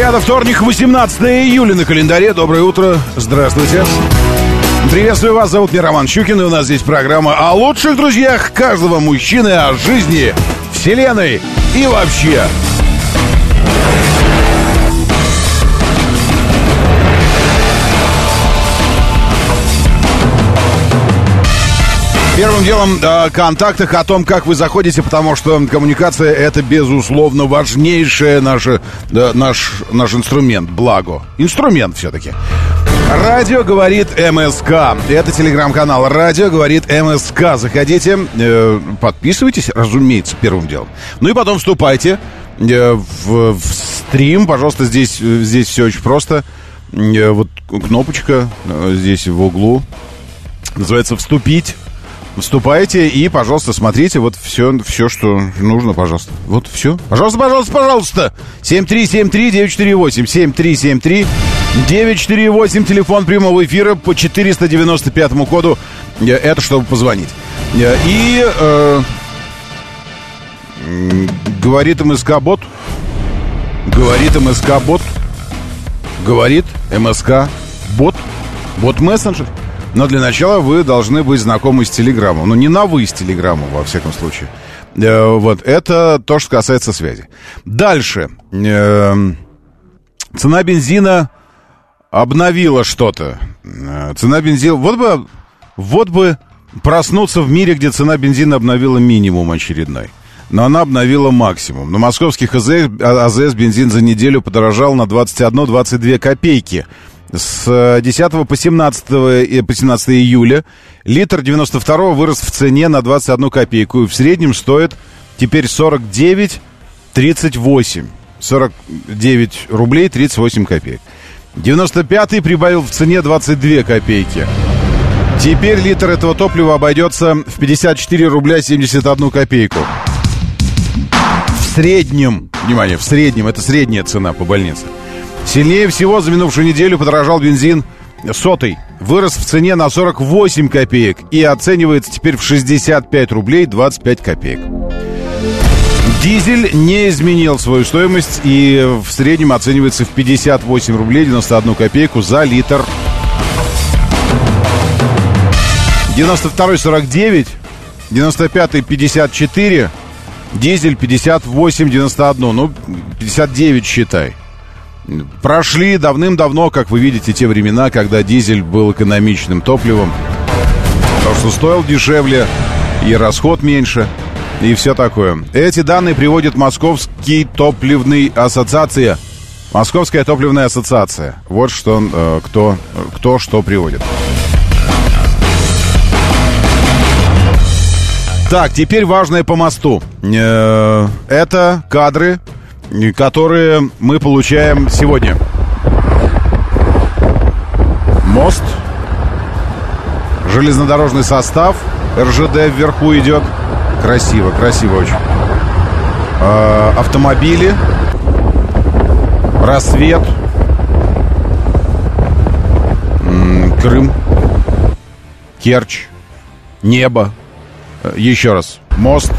Это вторник, 18 июля на календаре. Доброе утро. Здравствуйте. Приветствую вас, зовут меня Роман Щукин, и у нас здесь программа о лучших друзьях каждого мужчины, о жизни, вселенной и вообще. Первым делом о контактах, о том, как вы заходите, потому что коммуникация это, безусловно, важнейший наш, да, наш, наш инструмент, благо. Инструмент все-таки. Радио говорит МСК. Это телеграм-канал Радио говорит МСК. Заходите, э, подписывайтесь, разумеется, первым делом. Ну и потом вступайте э, в, в стрим. Пожалуйста, здесь, здесь все очень просто. Э, вот кнопочка э, здесь в углу. Называется «Вступить». Вступайте и, пожалуйста, смотрите вот все, все, что нужно, пожалуйста. Вот все. Пожалуйста, пожалуйста, пожалуйста. 7373948. 7373948. Телефон прямого эфира по 495 коду. Это чтобы позвонить. И э, говорит МСК-бот. Говорит МСК-бот. Говорит МСК-бот. Бот-мессенджер. Но для начала вы должны быть знакомы с Телеграмом. Ну, не на «вы» с Телеграмом, во всяком случае. Э, вот, это то, что касается связи. Дальше. Э, цена бензина обновила что-то. Э, цена бензина... Вот бы, вот бы проснуться в мире, где цена бензина обновила минимум очередной. Но она обновила максимум. На московских АЗС, АЗС бензин за неделю подорожал на 21-22 копейки с 10 по 17, по 17 июля литр 92 вырос в цене на 21 копейку и в среднем стоит теперь 49 38 49 рублей 38 копеек 95 прибавил в цене 22 копейки Теперь литр этого топлива обойдется в 54 рубля 71 копейку. В среднем, внимание, в среднем, это средняя цена по больнице. Сильнее всего за минувшую неделю подорожал бензин сотый. Вырос в цене на 48 копеек и оценивается теперь в 65 рублей 25 копеек. Дизель не изменил свою стоимость и в среднем оценивается в 58 рублей 91 копейку за литр. 92 49, 95 54, дизель 58 91, ну 59 считай. Прошли давным-давно, как вы видите, те времена, когда дизель был экономичным топливом. Потому что стоил дешевле и расход меньше, и все такое. Эти данные приводит Московский топливный ассоциация. Московская топливная ассоциация. Вот что, э, кто, кто что приводит. Так, теперь важное по мосту. Э, это кадры которые мы получаем сегодня. Мост, железнодорожный состав, РЖД вверху идет. Красиво, красиво очень. Э, автомобили, рассвет, Крым, Керчь, небо. Э, еще раз. Мост,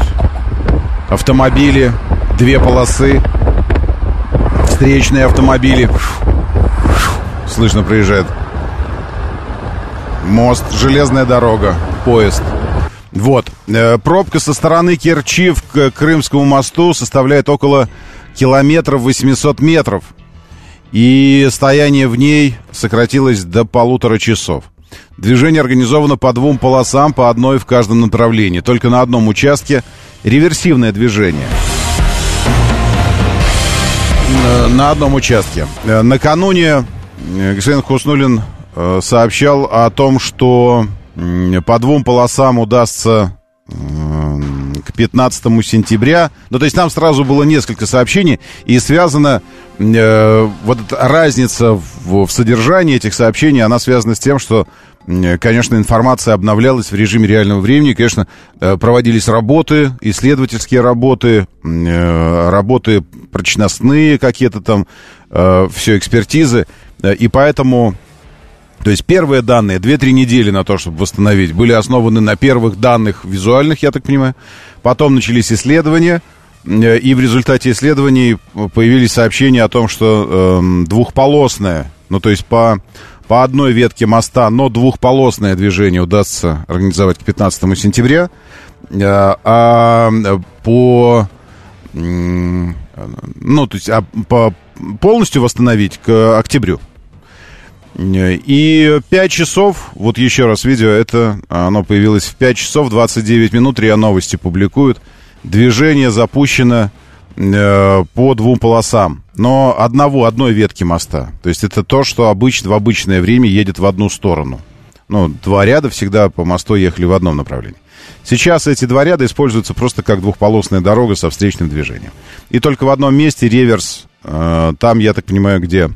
автомобили, две полосы, встречные автомобили. Слышно проезжает. Мост, железная дорога, поезд. Вот. Э, пробка со стороны Керчи к Крымскому мосту составляет около километров 800 метров. И стояние в ней сократилось до полутора часов. Движение организовано по двум полосам, по одной в каждом направлении. Только на одном участке реверсивное движение – на одном участке. Э, накануне э, господин Хуснулин сообщал о том, что по двум полосам удастся к к 15 сентября. Ну, то есть там сразу было несколько сообщений, и связана э, вот эта разница в, в содержании этих сообщений, она связана с тем, что Конечно, информация обновлялась в режиме реального времени. Конечно, э, проводились работы, исследовательские работы, э, работы прочностные какие-то там, э, все экспертизы. И поэтому то есть первые данные, 2-3 недели на то, чтобы восстановить, были основаны на первых данных визуальных, я так понимаю. Потом начались исследования, э, и в результате исследований появились сообщения о том, что э, двухполосное, ну то есть по, по одной ветке моста, но двухполосное движение удастся организовать к 15 сентября, э, а по ну, то есть а по, полностью восстановить к октябрю. И 5 часов, вот еще раз видео, это оно появилось в 5 часов 29 минут, РИА Новости публикуют. Движение запущено э, по двум полосам, но одного, одной ветки моста. То есть это то, что обычно, в обычное время едет в одну сторону. Ну, два ряда всегда по мосту ехали в одном направлении. Сейчас эти два ряда используются просто как двухполосная дорога со встречным движением. И только в одном месте реверс, э, там, я так понимаю, где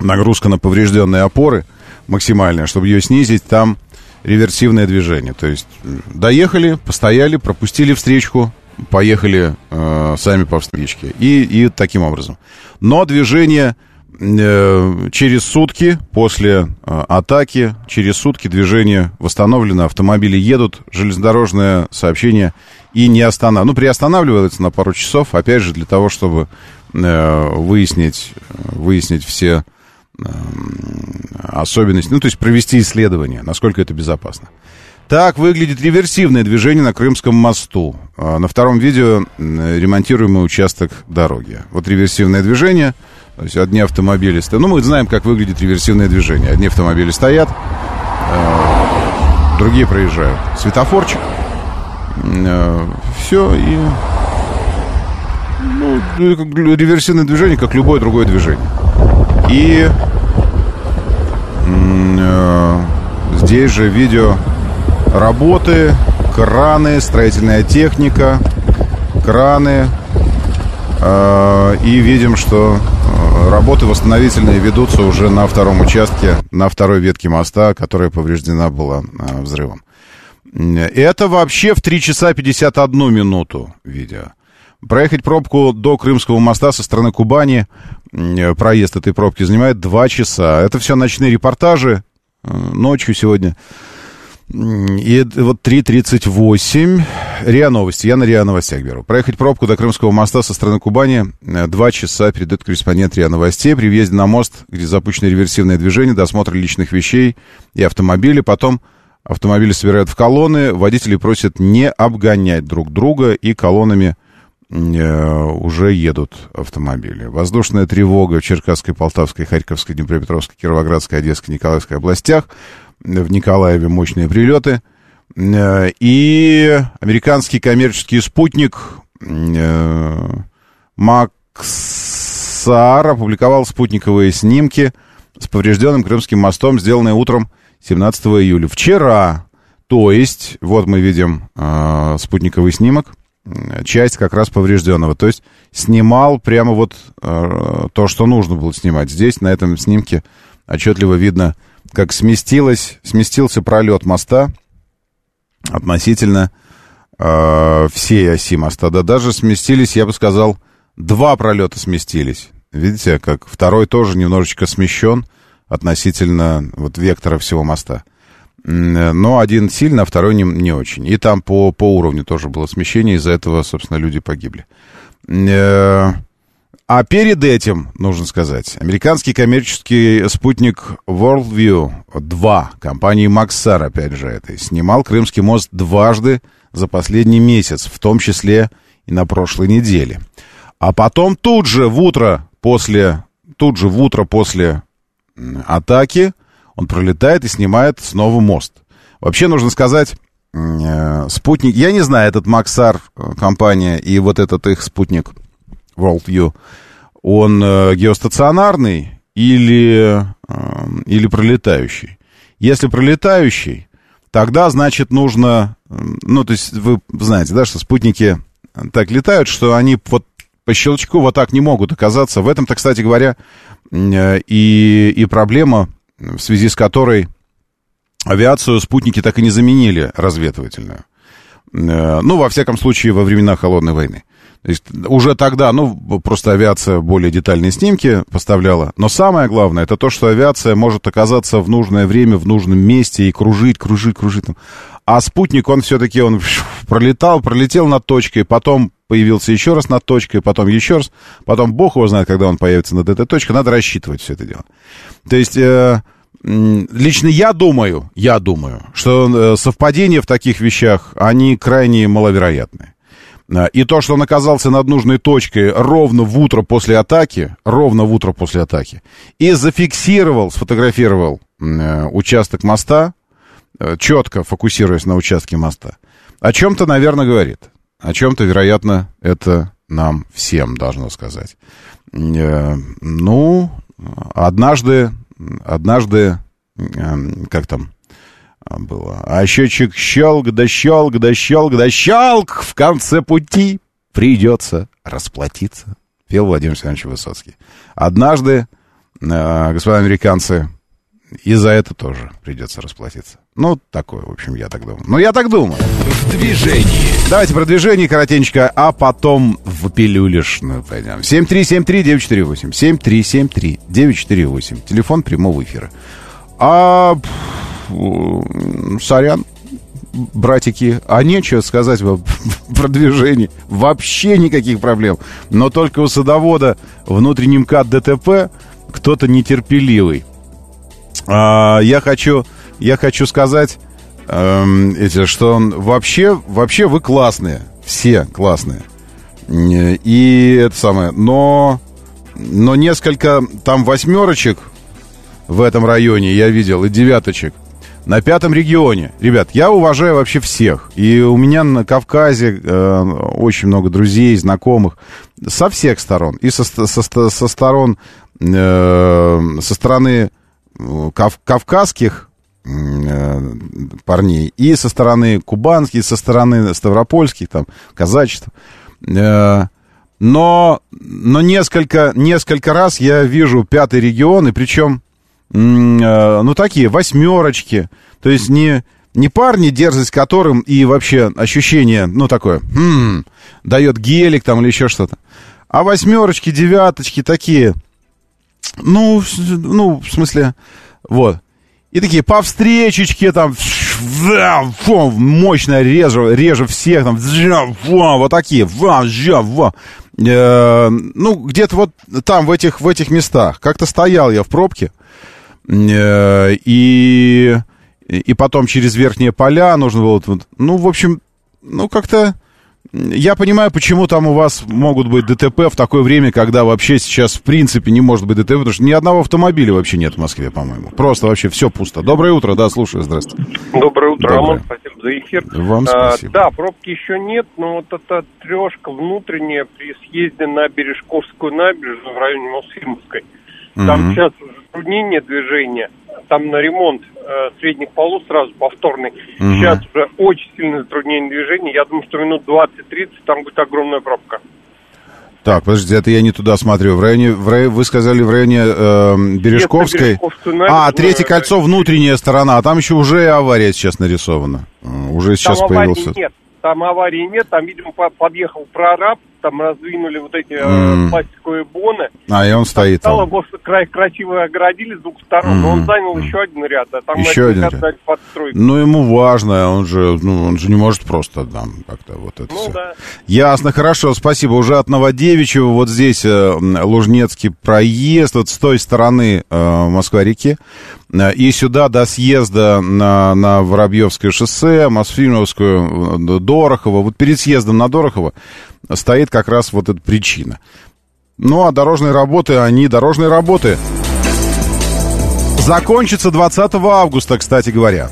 нагрузка на поврежденные опоры максимальная, чтобы ее снизить, там реверсивное движение. То есть доехали, постояли, пропустили встречку, поехали э, сами по встречке. И, и таким образом. Но движение через сутки после э, атаки, через сутки движение восстановлено, автомобили едут, железнодорожное сообщение и не останавливается. Ну, приостанавливается на пару часов, опять же, для того, чтобы э, выяснить, выяснить все Эм, особенности, ну, то есть провести исследование, насколько это безопасно. Так выглядит реверсивное движение на Крымском мосту. На втором видео ремонтируемый участок дороги. Вот реверсивное движение, то есть одни автомобили стоят. Ну, мы знаем, как выглядит реверсивное движение. Одни автомобили стоят, э, другие проезжают. Светофорчик. Э, все, и... Ну, реверсивное движение, как любое другое движение. И э, здесь же видео работы, краны, строительная техника, краны. Э, и видим, что э, работы восстановительные ведутся уже на втором участке, на второй ветке моста, которая повреждена была э, взрывом. Это вообще в 3 часа 51 минуту видео. Проехать пробку до Крымского моста со стороны Кубани, проезд этой пробки занимает 2 часа. Это все ночные репортажи, э, ночью сегодня. И вот 3.38. РИА Новости. Я на РИА Новостях беру. Проехать пробку до Крымского моста со стороны Кубани. Э, два часа передает корреспондент РИА Новостей. При въезде на мост, где запущено реверсивное движение, досмотр личных вещей и автомобилей. Потом автомобили собирают в колонны. Водители просят не обгонять друг друга и колоннами Э, уже едут автомобили. Воздушная тревога в Черкасской, Полтавской, Харьковской, Днепропетровской, Кировоградской, Одесской, Николаевской областях. В Николаеве мощные прилеты. Э, и американский коммерческий спутник э, Максар опубликовал спутниковые снимки с поврежденным Крымским мостом, сделанные утром 17 июля. Вчера, то есть, вот мы видим спутниковый снимок – часть как раз поврежденного. То есть снимал прямо вот э, то, что нужно было снимать. Здесь на этом снимке отчетливо видно, как сместилось, сместился пролет моста относительно э, всей оси моста. Да даже сместились, я бы сказал, два пролета сместились. Видите, как второй тоже немножечко смещен относительно вот вектора всего моста но один сильно, а второй не, не очень. И там по, по уровню тоже было смещение, из-за этого, собственно, люди погибли. Э, а перед этим, нужно сказать, американский коммерческий спутник WorldView 2 компании Maxar, опять же, это, снимал Крымский мост дважды за последний месяц, в том числе и на прошлой неделе. А потом тут же в утро после, тут же в утро после атаки он пролетает и снимает снова мост. Вообще, нужно сказать, э, спутник... Я не знаю, этот Максар э, компания и вот этот их спутник WorldView, он э, геостационарный или, или пролетающий? Если пролетающий, тогда, значит, нужно ну, то есть вы знаете, да, что спутники так летают, что они вот по щелчку вот так не могут оказаться. В этом-то, кстати говоря, и, и проблема, в связи с которой авиацию спутники так и не заменили разведывательную. Ну, во всяком случае, во времена Холодной войны. То есть уже тогда, ну, просто авиация более детальные снимки поставляла. Но самое главное, это то, что авиация может оказаться в нужное время, в нужном месте и кружить, кружить, кружить. А спутник, он все-таки, он пролетал, пролетел над точкой, потом появился еще раз над точкой, потом еще раз, потом бог его знает, когда он появится над этой точкой, надо рассчитывать все это дело. То есть... Э, Лично я думаю, я думаю, что э, совпадения в таких вещах, они крайне маловероятны. Э, и то, что он оказался над нужной точкой ровно в утро после атаки, ровно в утро после атаки, и зафиксировал, сфотографировал э, участок моста, э, четко фокусируясь на участке моста, о чем-то, наверное, говорит. О чем-то, вероятно, это нам всем должно сказать. Ну, однажды, однажды, как там, было. А счетчик щелк, да щелк, да щелк, да щелк в конце пути придется расплатиться. Пел Владимир Александрович Высоцкий. Однажды, э, господа американцы, и за это тоже придется расплатиться. Ну, такое, в общем, я так думаю. Ну, я так думаю. В движении. Давайте про движение коротенько, а потом в пилюлишную пойдем. 7373948. 7373-948. Телефон прямого эфира. А сорян, братики, а нечего сказать вам про движение. Вообще никаких проблем. Но только у садовода внутренний МКАД ДТП кто-то нетерпеливый. А, я хочу, я хочу сказать, эм, эти, что он вообще, вообще вы классные. Все классные. И это самое. Но, но несколько там восьмерочек в этом районе я видел и девяточек на пятом регионе. Ребят, я уважаю вообще всех. И у меня на Кавказе э, очень много друзей, знакомых со всех сторон. И со, со, со сторон, э, со стороны э, кав, кавказских э, парней, и со стороны кубанских, со стороны ставропольских, там, казачества. Э, но, но несколько, несколько раз я вижу пятый регион, и причем ну, такие восьмерочки. То есть не, не парни, дерзость которым и вообще ощущение, ну, такое, хм, дает гелик там или еще что-то. А восьмерочки, девяточки такие, ну, ну, в смысле, вот. И такие по встречечке там, мощно реже, реже всех, там, вот такие, э, ну, где-то вот там, в этих, в этих местах. Как-то стоял я в пробке, Э, и, и потом через верхние поля нужно было... Ну, в общем, ну, как-то... Я понимаю, почему там у вас могут быть ДТП в такое время, когда вообще сейчас в принципе не может быть ДТП, потому что ни одного автомобиля вообще нет в Москве, по-моему. Просто вообще все пусто. Доброе утро, да, слушаю, здравствуйте. Доброе утро, Доброе. Роман, спасибо за эфир. Вам а, спасибо. А, да, пробки еще нет, но вот эта трешка внутренняя при съезде на Бережковскую набережную в районе Мосфильмовской, там угу. сейчас затруднение движения, там на ремонт э, средних полос сразу повторный. Угу. Сейчас уже очень сильное затруднение движения. Я думаю, что минут 20-30 там будет огромная пробка. Так, подождите, это я не туда смотрю. В районе, в рай... вы сказали в районе э, Бережковской. А, третье кольцо, внутренняя сторона. А там еще уже авария сейчас нарисована. Уже сейчас там появился. Нет, там аварии нет. Там, видимо, подъехал прораб, там раздвинули вот эти mm. пластиковые боны. А, и он стоит. Стало, там. край красиво оградили с двух сторон, mm. но он занял еще один ряд, а там еще один ряд. подстройку. Ну, ему важно, он же, ну, он же не может просто там как-то вот это ну, все. Да. Ясно, хорошо, спасибо. Уже от Новодевичьего вот здесь э, Лужнецкий проезд, вот с той стороны э, Москва-реки, э, и сюда до съезда на, на Воробьевское шоссе, Мосфильмовскую, Дорохово, вот перед съездом на Дорохово стоит как раз вот эта причина. Ну, а дорожные работы, они дорожные работы. Закончится 20 августа, кстати говоря.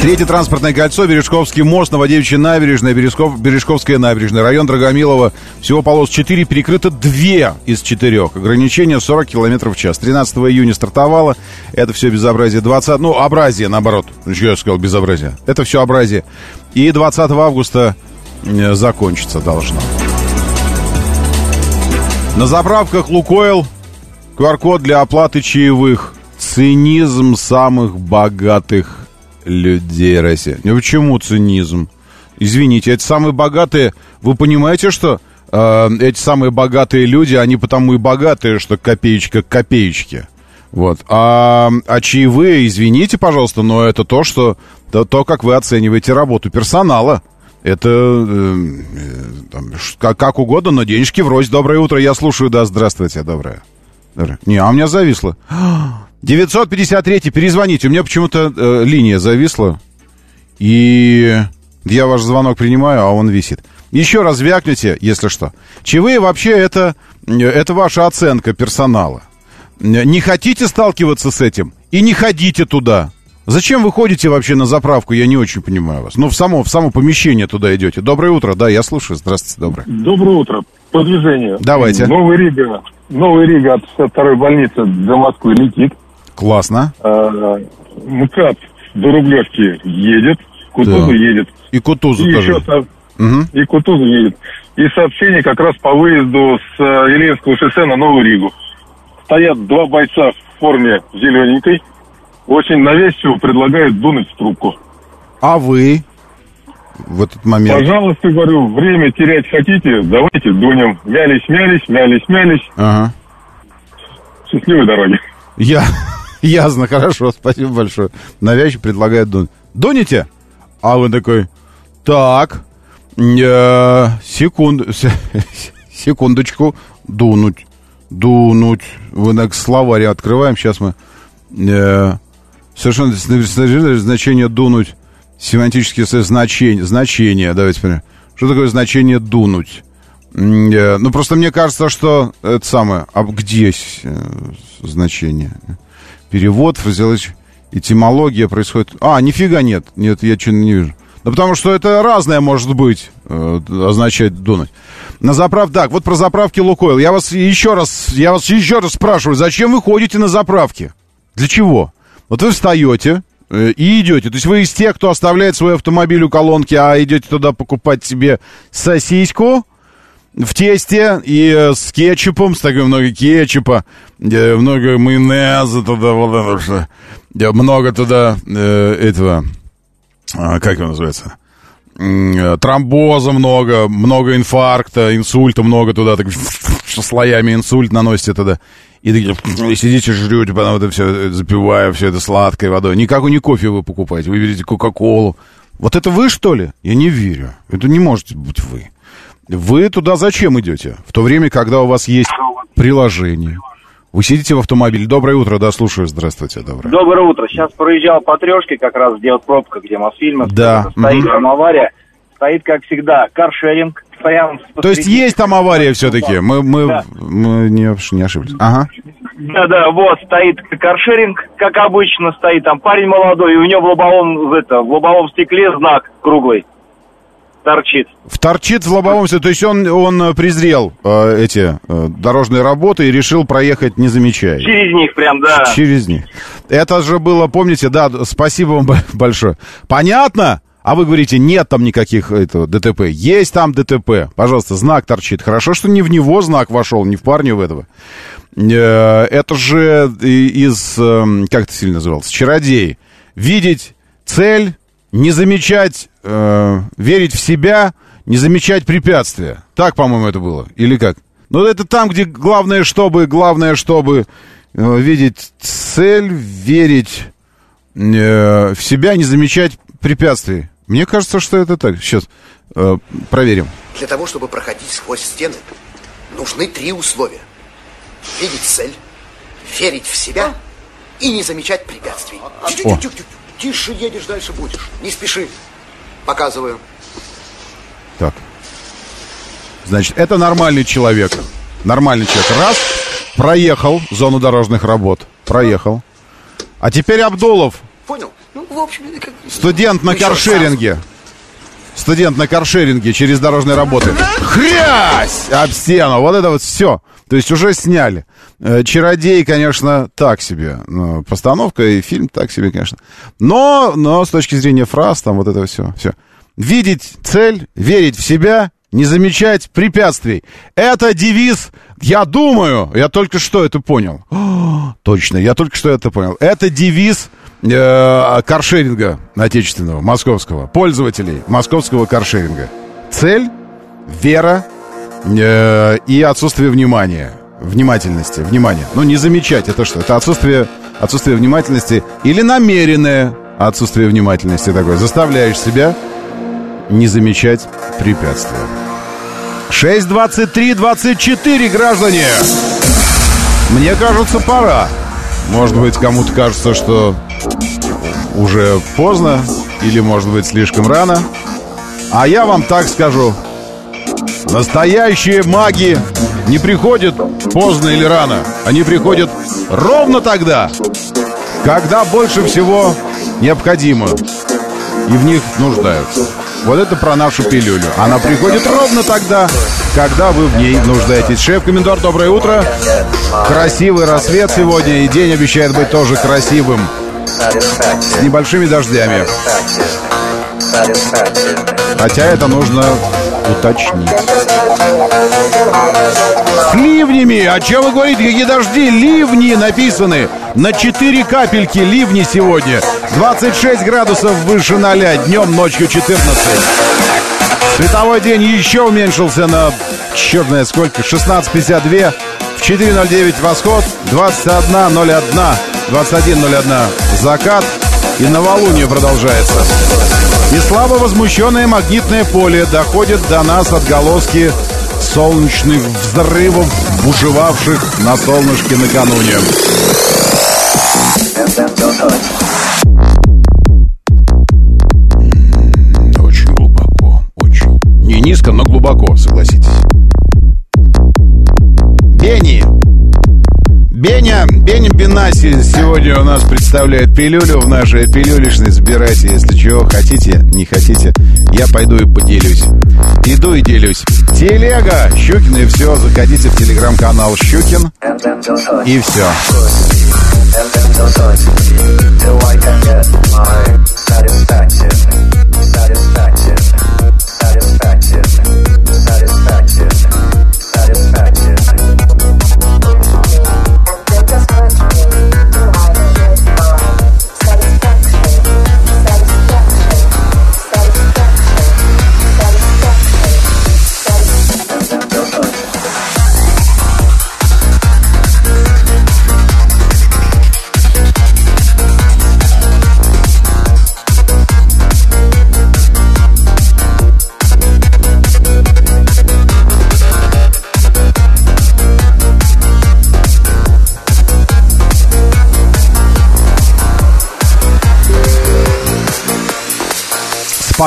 Третье транспортное кольцо, Бережковский мост, Новодевичья набережная, Бережков, Бережковская набережная, район Драгомилова. Всего полос 4, перекрыто 2 из 4. Ограничение 40 км в час. 13 июня стартовало. Это все безобразие. 20, ну, образие, наоборот. Что я сказал, безобразие. Это все образие. И 20 августа э, закончится должно. На заправках Лукойл QR-код для оплаты чаевых. Цинизм самых богатых людей России. Ну почему цинизм? Извините, эти самые богатые, вы понимаете, что э, эти самые богатые люди, они потому и богатые, что копеечка к копеечке. Вот. А, а чаевые, извините, пожалуйста, но это то, что то, то как вы оцениваете работу персонала. Это э, э, там, как, как угодно, но денежки врозь. Доброе утро, я слушаю, да, здравствуйте, доброе. доброе. Не, а у меня зависло. 953 перезвоните. У меня почему-то э, линия зависла. И я ваш звонок принимаю, а он висит. Еще раз вякните, если что. Чаевые вообще это, это ваша оценка персонала. Не хотите сталкиваться с этим? И не ходите туда. Зачем вы ходите вообще на заправку? Я не очень понимаю вас. Ну, в само, в само помещение туда идете. Доброе утро. Да, я слушаю. Здравствуйте, доброе. Доброе утро. По движению. Давайте. Новый Рига. Новый Рига от 62 больницы до Москвы летит. Классно. А, МКАД до Рублевки едет. Кутузов Да. едет. И Кутузов И тоже. еще со- Мгм. и Кутузов едет. И сообщение как раз по выезду с э, Ильинского шоссе на Новую Ригу. Стоят два бойца в форме зелененькой. Очень навязчиво предлагают дунуть в трубку. А вы в этот момент? Пожалуйста, говорю, время терять хотите, давайте дунем. Мялись, мялись, мялись, мялись. Ага. Счастливой дороги. Я... Ясно, хорошо, спасибо большое. Навязчиво предлагает дунуть. Дуните? А вы такой, так, э, секунд, секундочку, дунуть, дунуть. Вы так словарь открываем, сейчас мы... э, совершенно значение дунуть, семантические значения, значения, давайте посмотрим. Что такое значение дунуть? Э, Ну, просто мне кажется, что это самое... А где э, значение? Перевод, фразеологич- этимология происходит... А, нифига нет. Нет, я что-то не вижу. Ну, потому что это разное может быть, э, означать дунуть. На заправ... Так, вот про заправки Лукойл. Я вас еще раз, я вас еще раз спрашиваю, зачем вы ходите на заправки? Для чего? Вот вы встаете э, и идете. То есть вы из тех, кто оставляет свой автомобиль у колонки, а идете туда покупать себе сосиску в тесте и э, с кетчупом, с такой много кетчупа, э, много майонеза туда, вот это что. Много туда этого, а, как его называется? Тромбоза много, много инфаркта, инсульта много туда, так слоями инсульт наносите туда. И такие, и сидите, жрете, потом это все запивая, все это сладкой водой. Никакой не кофе вы покупаете, вы берете Кока-Колу. Вот это вы, что ли? Я не верю. Это не можете быть вы. Вы туда зачем идете? В то время, когда у вас есть приложение. Вы сидите в автомобиле. Доброе утро, да, слушаю. Здравствуйте, доброе. Доброе утро. Сейчас проезжал по трешке, как раз где вот пробка, где Мосфильмы. Да. Стоит там авария. Стоит, как всегда, каршеринг. Прям То есть есть там авария все-таки? Мы, мы, Да. мы не, не ошиблись. Ага. Да-да, вот, стоит каршеринг, как обычно стоит. Там парень молодой, и у него в лобовом, в это, в лобовом стекле знак круглый. Торчит. Торчит в лобовом стекле. То есть он, он э, презрел э, эти э, дорожные работы и решил проехать, не замечая. Через них прям, да. Через них. Это же было, помните, да, спасибо вам большое. Понятно? А вы говорите, нет там никаких этого, ДТП. Есть там ДТП. Пожалуйста, знак торчит. Хорошо, что не в него знак вошел, не в парня в этого. Э, Это же из, эм, как это сильно называлось, чародей. Видеть цель, не замечать, э, верить в себя, не замечать препятствия. Так, по-моему, это было. Или как? Ну, это там, где главное, чтобы, главное, чтобы э, видеть цель, верить э, в себя, не замечать препятствий. Мне кажется, что это так. Сейчас э, проверим. Для того, чтобы проходить сквозь стены, нужны три условия. Видеть цель, верить в себя и не замечать препятствий. Тю-тю-тю-тю-тю. Тише едешь, дальше будешь. Не спеши. Показываю. Так. Значит, это нормальный человек. Нормальный человек. Раз, проехал зону дорожных работ. Проехал. А теперь Абдулов. Понял? Ну, в общем, как... Студент на каршеринге. Студент на каршеринге через дорожные работы. Хрясь! Об стену. Вот это вот все. То есть уже сняли. Э, Чародей, конечно, так себе. Ну, Постановка и фильм так себе, конечно. Но, но с точки зрения фраз, там вот это все. все. Видеть цель, верить в себя, не замечать препятствий. Это девиз, я думаю, я только что это понял. О, точно, я только что это понял. Это девиз э, каршеринга отечественного, московского, пользователей московского каршеринга. Цель, вера э, и отсутствие внимания. Внимательности, внимания. Ну, не замечать, это что? Это отсутствие, отсутствие внимательности или намеренное отсутствие внимательности такое. Заставляешь себя не замечать препятствия. 6.23.24, граждане! Мне кажется, пора. Может быть, кому-то кажется, что уже поздно или, может быть, слишком рано. А я вам так скажу. Настоящие маги не приходят поздно или рано. Они приходят ровно тогда, когда больше всего необходимо и в них нуждаются. Вот это про нашу пилюлю. Она приходит ровно тогда, когда вы в ней нуждаетесь. Шеф-комендор, доброе утро. Красивый рассвет сегодня, и день обещает быть тоже красивым. С небольшими дождями. Хотя это нужно уточнить. С ливнями! О чем вы говорите? Какие дожди? Ливни написаны. На 4 капельки ливни сегодня. 26 градусов выше 0. Днем, ночью 14. Световой день еще уменьшился на, черт знает сколько, 16.52. В 4.09 восход, 21.01, 21.01 закат. И новолуние продолжается. И слабо возмущенное магнитное поле доходит до нас отголоски солнечных взрывов, бушевавших на солнышке накануне. Очень глубоко, очень. Не низко, но глубоко, согласитесь. Беня, Беня Бенаси сегодня у нас представляет пилюлю в нашей пилюлишной. Забирайте, если чего хотите, не хотите. Я пойду и поделюсь. Иду и делюсь. Телега, Щукин и все. Заходите в телеграм-канал Щукин. И все.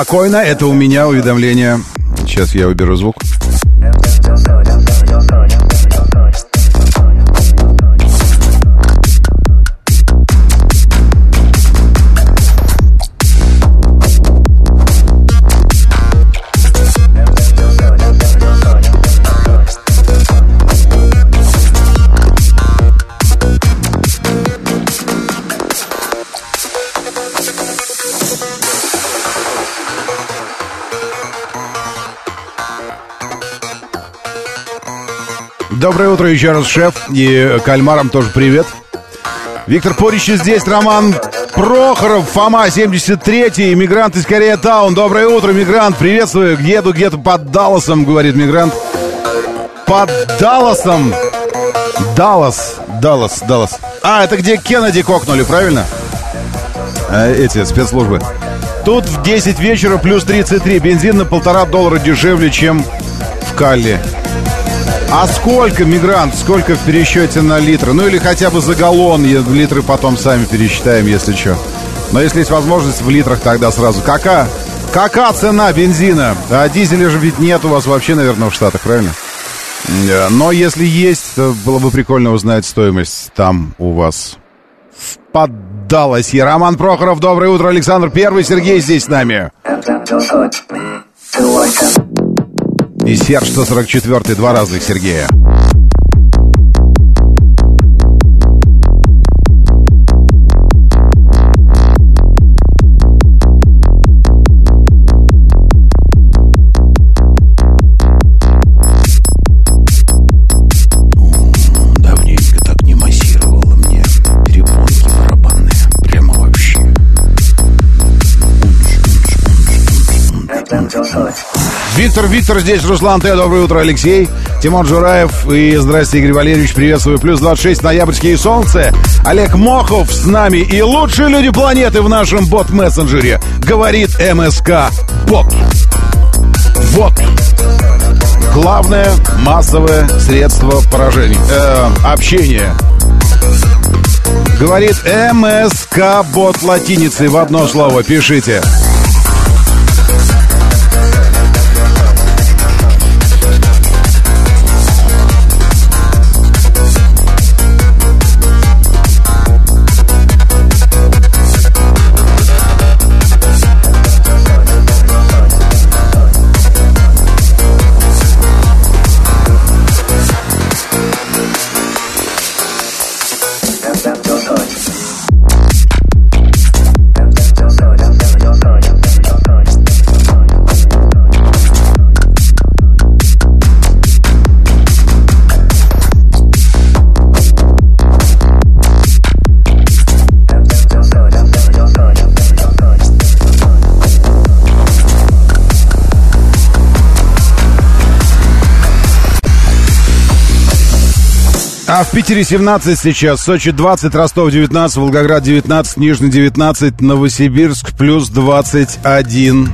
Спокойно, это у меня уведомление. Сейчас я уберу звук. Доброе утро еще раз, шеф. И кальмарам тоже привет. Виктор Порич здесь, Роман Прохоров, Фома, 73-й, иммигрант из Корея Таун. Доброе утро, мигрант, приветствую. Еду где-то под Далласом, говорит мигрант. Под Далласом. Даллас, Даллас, Даллас. А, это где Кеннеди кокнули, правильно? А, эти спецслужбы. Тут в 10 вечера плюс 33. Бензин на полтора доллара дешевле, чем в Калле. А сколько, мигрант, сколько в пересчете на литр? Ну или хотя бы за галлон, литры потом сами пересчитаем, если что. Но если есть возможность, в литрах тогда сразу. Какая, какая цена бензина? А дизеля же ведь нет у вас вообще, наверное, в Штатах, правильно? Э, Но если есть, то было бы прикольно узнать стоимость там у вас. В под Далласе. Роман Прохоров, доброе утро. Александр Первый, Сергей здесь с нами. И Серж 144, два разных Сергея. Давненько Виктор, Виктор здесь, Руслан Т. Доброе утро, Алексей. Тимон Жураев и здрасте, Игорь Валерьевич. Приветствую. Плюс 26 ноябрьские солнце. Олег Мохов с нами и лучшие люди планеты в нашем бот-мессенджере. Говорит МСК Бот. Вот. Главное массовое средство поражения. Э, общения. Говорит МСК Бот латиницей в одно слово. Пишите. А в Питере 17 сейчас, Сочи 20, Ростов 19, Волгоград 19, Нижний 19, Новосибирск плюс 21.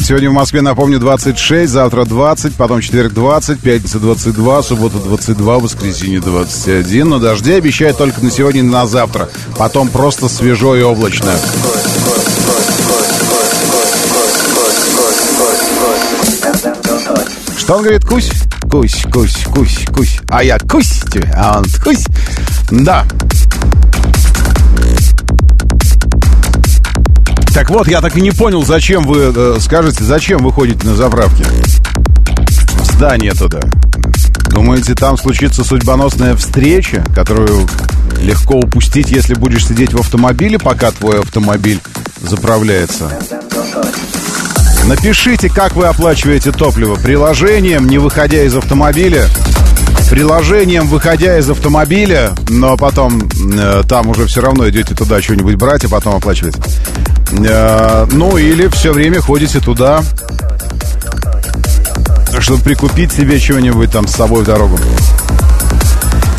Сегодня в Москве, напомню, 26, завтра 20, потом четверг 20, пятница 22, суббота 22, воскресенье 21. Но дожди обещают только на сегодня и на завтра. Потом просто свежо и облачно. Что он говорит? Кусь? Кусь, кусь, кусь, кусь. А я кусь а он кусь. Да. Так вот, я так и не понял, зачем вы, э, скажете, зачем вы ходите на заправки? В здание туда. Думаете, там случится судьбоносная встреча, которую легко упустить, если будешь сидеть в автомобиле, пока твой автомобиль заправляется? Напишите, как вы оплачиваете топливо. Приложением, не выходя из автомобиля. Приложением, выходя из автомобиля, но потом э, там уже все равно идете туда что-нибудь брать, а потом оплачивать. Э, ну, или все время ходите туда, чтобы прикупить себе чего-нибудь там с собой в дорогу.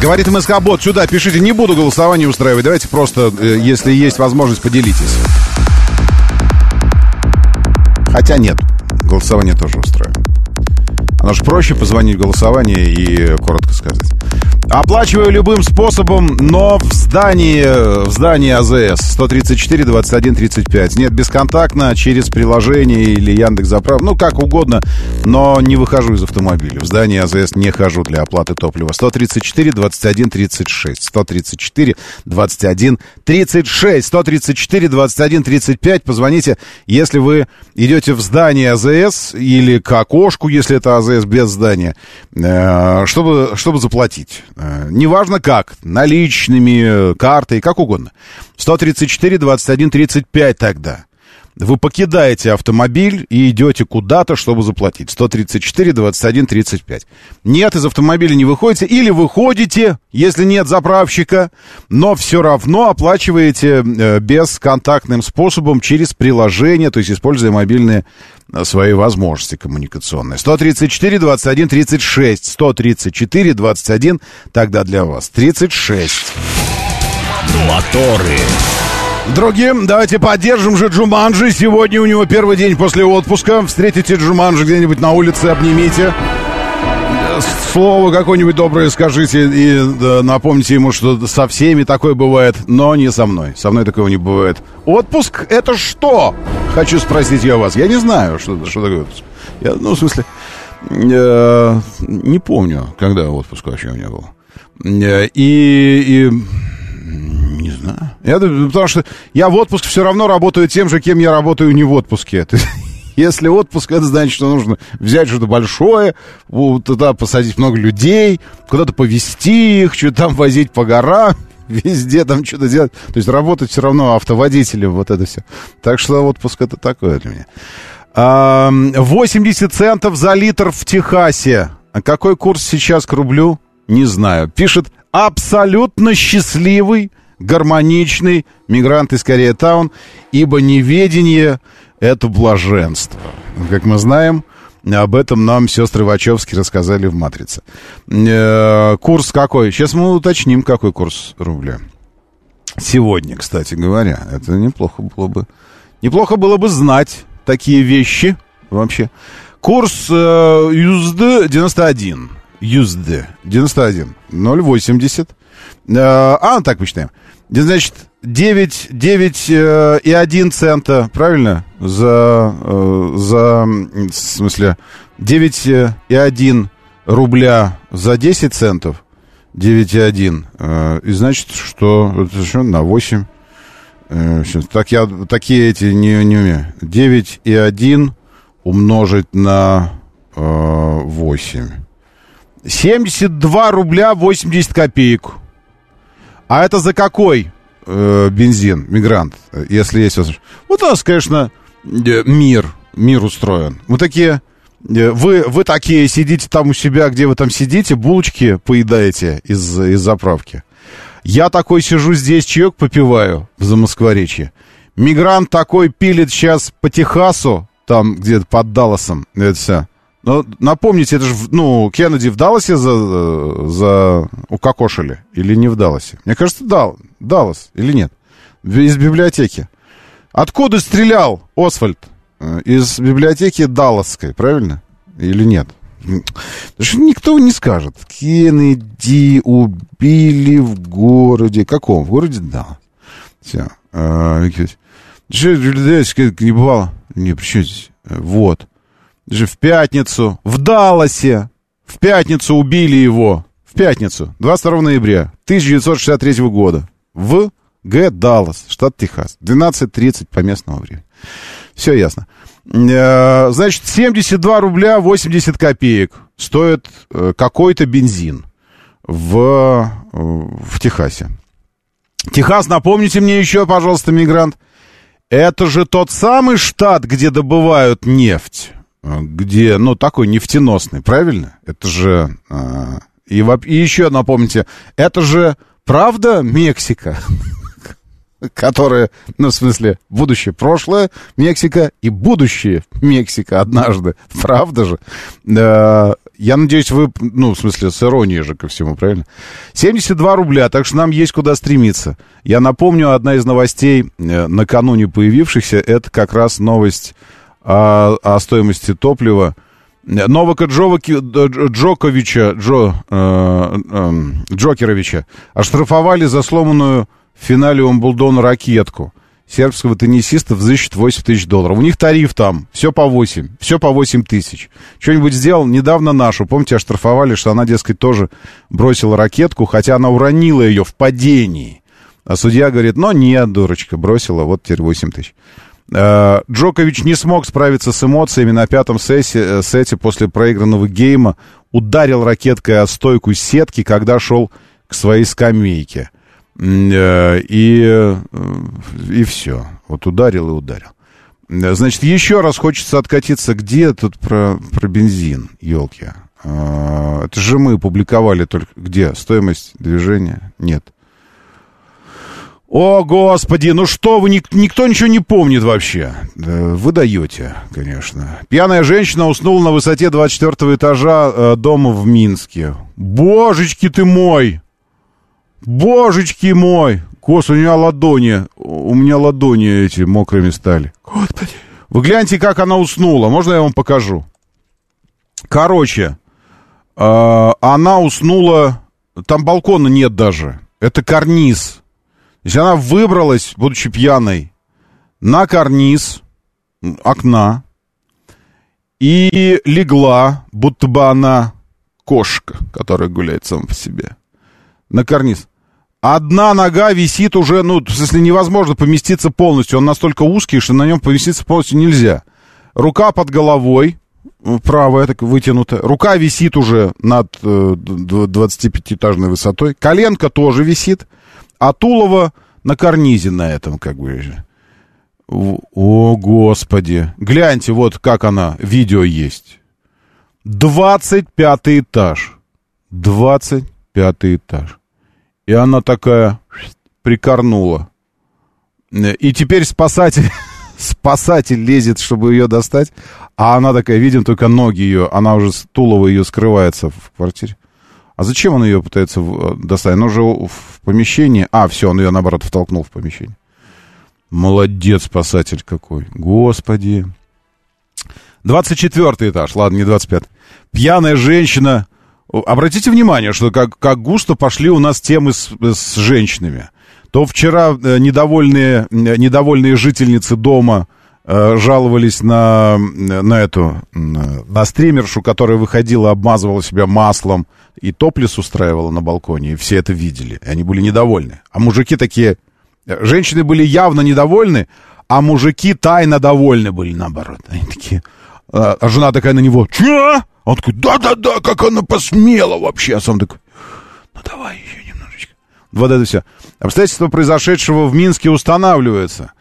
Говорит МСК Бот, сюда пишите, не буду голосование устраивать. Давайте просто, э, если есть возможность, поделитесь. Хотя нет, голосование тоже устроим. Оно же проще позвонить в голосование и коротко сказать. Оплачиваю любым способом, но в здании, в здании АЗС 134 21 35. Нет, бесконтактно, через приложение или Яндекс.Заправ, ну как угодно, но не выхожу из автомобиля. В здании АЗС не хожу для оплаты топлива. 134 21 36. 134 21 36. 134 21 35. Позвоните, если вы идете в здание АЗС или к окошку, если это АЗС без здания, э, чтобы, чтобы заплатить. Э, неважно как, наличными, картой, как угодно. 134, 21, 35 тогда. Вы покидаете автомобиль и идете куда-то, чтобы заплатить. 134, 21, 35. Нет, из автомобиля не выходите. Или выходите, если нет заправщика, но все равно оплачиваете э, бесконтактным способом через приложение, то есть используя мобильные э, свои возможности коммуникационные. 134, 21, 36. 134, 21, тогда для вас. 36. Моторы. Другим, давайте поддержим же Джуманджи. Сегодня у него первый день после отпуска. Встретите Джуманджи где-нибудь на улице, обнимите. Слово какое-нибудь доброе скажите и да, напомните ему, что со всеми такое бывает, но не со мной. Со мной такого не бывает. Отпуск — это что? Хочу спросить я вас. Я не знаю, что, что такое отпуск. Я, ну, в смысле, э, не помню, когда отпуск вообще у меня был. Э, и, и не знаю. Я, потому что я в отпуск все равно работаю тем же, кем я работаю не в отпуске. Если отпуск, это значит, что нужно взять что-то большое, туда посадить много людей, куда-то повезти их, что-то там возить по горам, везде там что-то делать. То есть работать все равно автоводителем, вот это все. Так что отпуск это такое для меня. 80 центов за литр в Техасе. А какой курс сейчас к рублю? Не знаю. Пишет абсолютно счастливый, гармоничный мигрант из Корея-таун, ибо неведение — это блаженство. Как мы знаем, об этом нам сестры Вачовски рассказали в «Матрице». Э, курс какой? Сейчас мы уточним, какой курс рубля. Сегодня, кстати говоря. Это неплохо было бы. Неплохо было бы знать такие вещи вообще. Курс э, USD 91. USD 91. 0,80. Э, а, так посчитаем. Значит, 9, 9 э, и 1 цента, правильно? За, э, за, в смысле, 9 э, и 1 рубля за 10 центов. 9 и 1. Э, и значит, что, это на 8. Э, так я, такие эти не, не умею. 9 и 1 умножить на э, 8. 72 рубля 80 копеек. А это за какой э, бензин, мигрант, если есть? Вот у нас, конечно, э, мир, мир устроен. Мы такие, э, вы, вы такие сидите там у себя, где вы там сидите, булочки поедаете из, из заправки. Я такой сижу здесь, чаек попиваю в Замоскворечье. Мигрант такой пилит сейчас по Техасу, там где-то под Далласом, это все. Но напомните, это же, ну, Кеннеди в Далласе за, за укокошили или не в Далласе? Мне кажется, Дал, Даллас или нет? Из библиотеки. Откуда стрелял Освальд? Э, из библиотеки Далласской, правильно? Или нет? Никто не скажет. Кеннеди убили в городе. Каком? В городе Даллас. Все. Что, не бывало? Не, при здесь? Вот же в пятницу, в Далласе, в пятницу убили его, в пятницу, 22 ноября 1963 года, в Г. Даллас, штат Техас, 12.30 по местному времени. Все ясно. Э, значит, 72 рубля 80 копеек стоит э, какой-то бензин в, э, в Техасе. Техас, напомните мне еще, пожалуйста, мигрант. Это же тот самый штат, где добывают нефть. А, где, ну, такой нефтеносный, правильно? Это же... А, и, и еще напомните, это же правда Мексика? которая, ну, в смысле, будущее, прошлое Мексика и будущее Мексика однажды. Правда же? Я надеюсь, вы, ну, в смысле, с иронией же ко всему, правильно? 72 рубля, так что нам есть куда стремиться. Я напомню, одна из новостей, э, накануне появившихся, это как раз новость о, о стоимости топлива. Новака Джоваки, Джоковича, Джо, э, э, Джокеровича оштрафовали за сломанную в финале Умблдона ракетку сербского теннисиста взыщет 8 тысяч долларов. У них тариф там, все по 8, все по 8 тысяч. Что-нибудь сделал недавно нашу, помните, оштрафовали, что она, дескать, тоже бросила ракетку, хотя она уронила ее в падении. А судья говорит, ну нет, дурочка, бросила, вот теперь 8 тысяч. Э, Джокович не смог справиться с эмоциями на пятом сете, э, сете после проигранного гейма. Ударил ракеткой о стойку сетки, когда шел к своей скамейке. Э, и, и все. Вот ударил и ударил. Значит, еще раз хочется откатиться. Где тут про, про бензин, елки? Это же мы публиковали только где? Стоимость движения? Нет. О, господи, ну что вы, ник- никто ничего не помнит вообще. Вы даете, конечно. Пьяная женщина уснула на высоте 24 этажа э, дома в Минске. Божечки ты мой! Божечки мой! Господи, у меня ладони, у меня ладони эти мокрыми стали. Господи. Вы гляньте, как она уснула. Можно я вам покажу? Короче, э, она уснула... Там балкона нет даже. Это карниз. То есть она выбралась, будучи пьяной, на карниз окна и легла, будто бы она кошка, которая гуляет сама по себе, на карниз. Одна нога висит уже, ну, в смысле, невозможно поместиться полностью. Он настолько узкий, что на нем поместиться полностью нельзя. Рука под головой, правая так вытянутая. Рука висит уже над э, 25-этажной высотой. Коленка тоже висит. А тулово на карнизе на этом, как бы. О, господи. Гляньте, вот как она, видео есть. 25 этаж. 25 этаж. И она такая прикорнула. И теперь спасатель, спасатель лезет, чтобы ее достать. А она такая, видим только ноги ее. Она уже, Тулова ее скрывается в квартире. А зачем он ее пытается достать? Она уже в помещении. А, все, он ее, наоборот, втолкнул в помещение. Молодец, спасатель какой. Господи. 24 этаж, ладно, не 25. Пьяная женщина Обратите внимание, что как, как густо пошли у нас темы с, с женщинами. То вчера э, недовольные, э, недовольные жительницы дома э, жаловались на, на эту, на стримершу, которая выходила, обмазывала себя маслом и топлес устраивала на балконе, и все это видели, и они были недовольны. А мужики такие, женщины были явно недовольны, а мужики тайно довольны были, наоборот. Они такие, а, а жена такая на него, чё? Он такой, да-да-да, как она посмела вообще. А сам такой, ну давай еще немножечко. Вот это все. Обстоятельства произошедшего в Минске устанавливаются.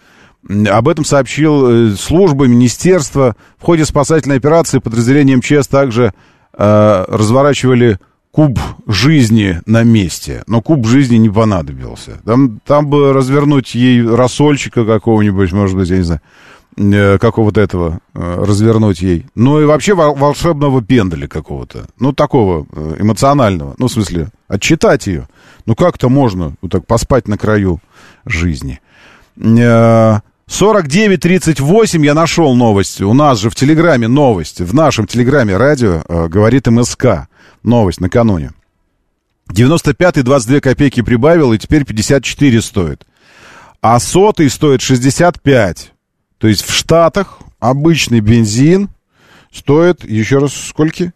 Об этом сообщил э, служба, министерство. В ходе спасательной операции подразделения МЧС также э, разворачивали куб жизни на месте. Но куб жизни не понадобился. Там, там бы развернуть ей рассольчика какого-нибудь, может быть, я не знаю. Э, какого-то этого э, развернуть ей. Ну и вообще волшебного пендаля какого-то. Ну, такого э, эмоционального. Ну, в смысле, отчитать ее. Ну, как-то можно вот так поспать на краю жизни. 49.38 я нашел новость. У нас же в Телеграме новость. В нашем Телеграме радио говорит МСК. Новость накануне. 95 22 копейки прибавил, и теперь 54 стоит. А сотый стоит 65. То есть в Штатах обычный бензин стоит, еще раз, сколько?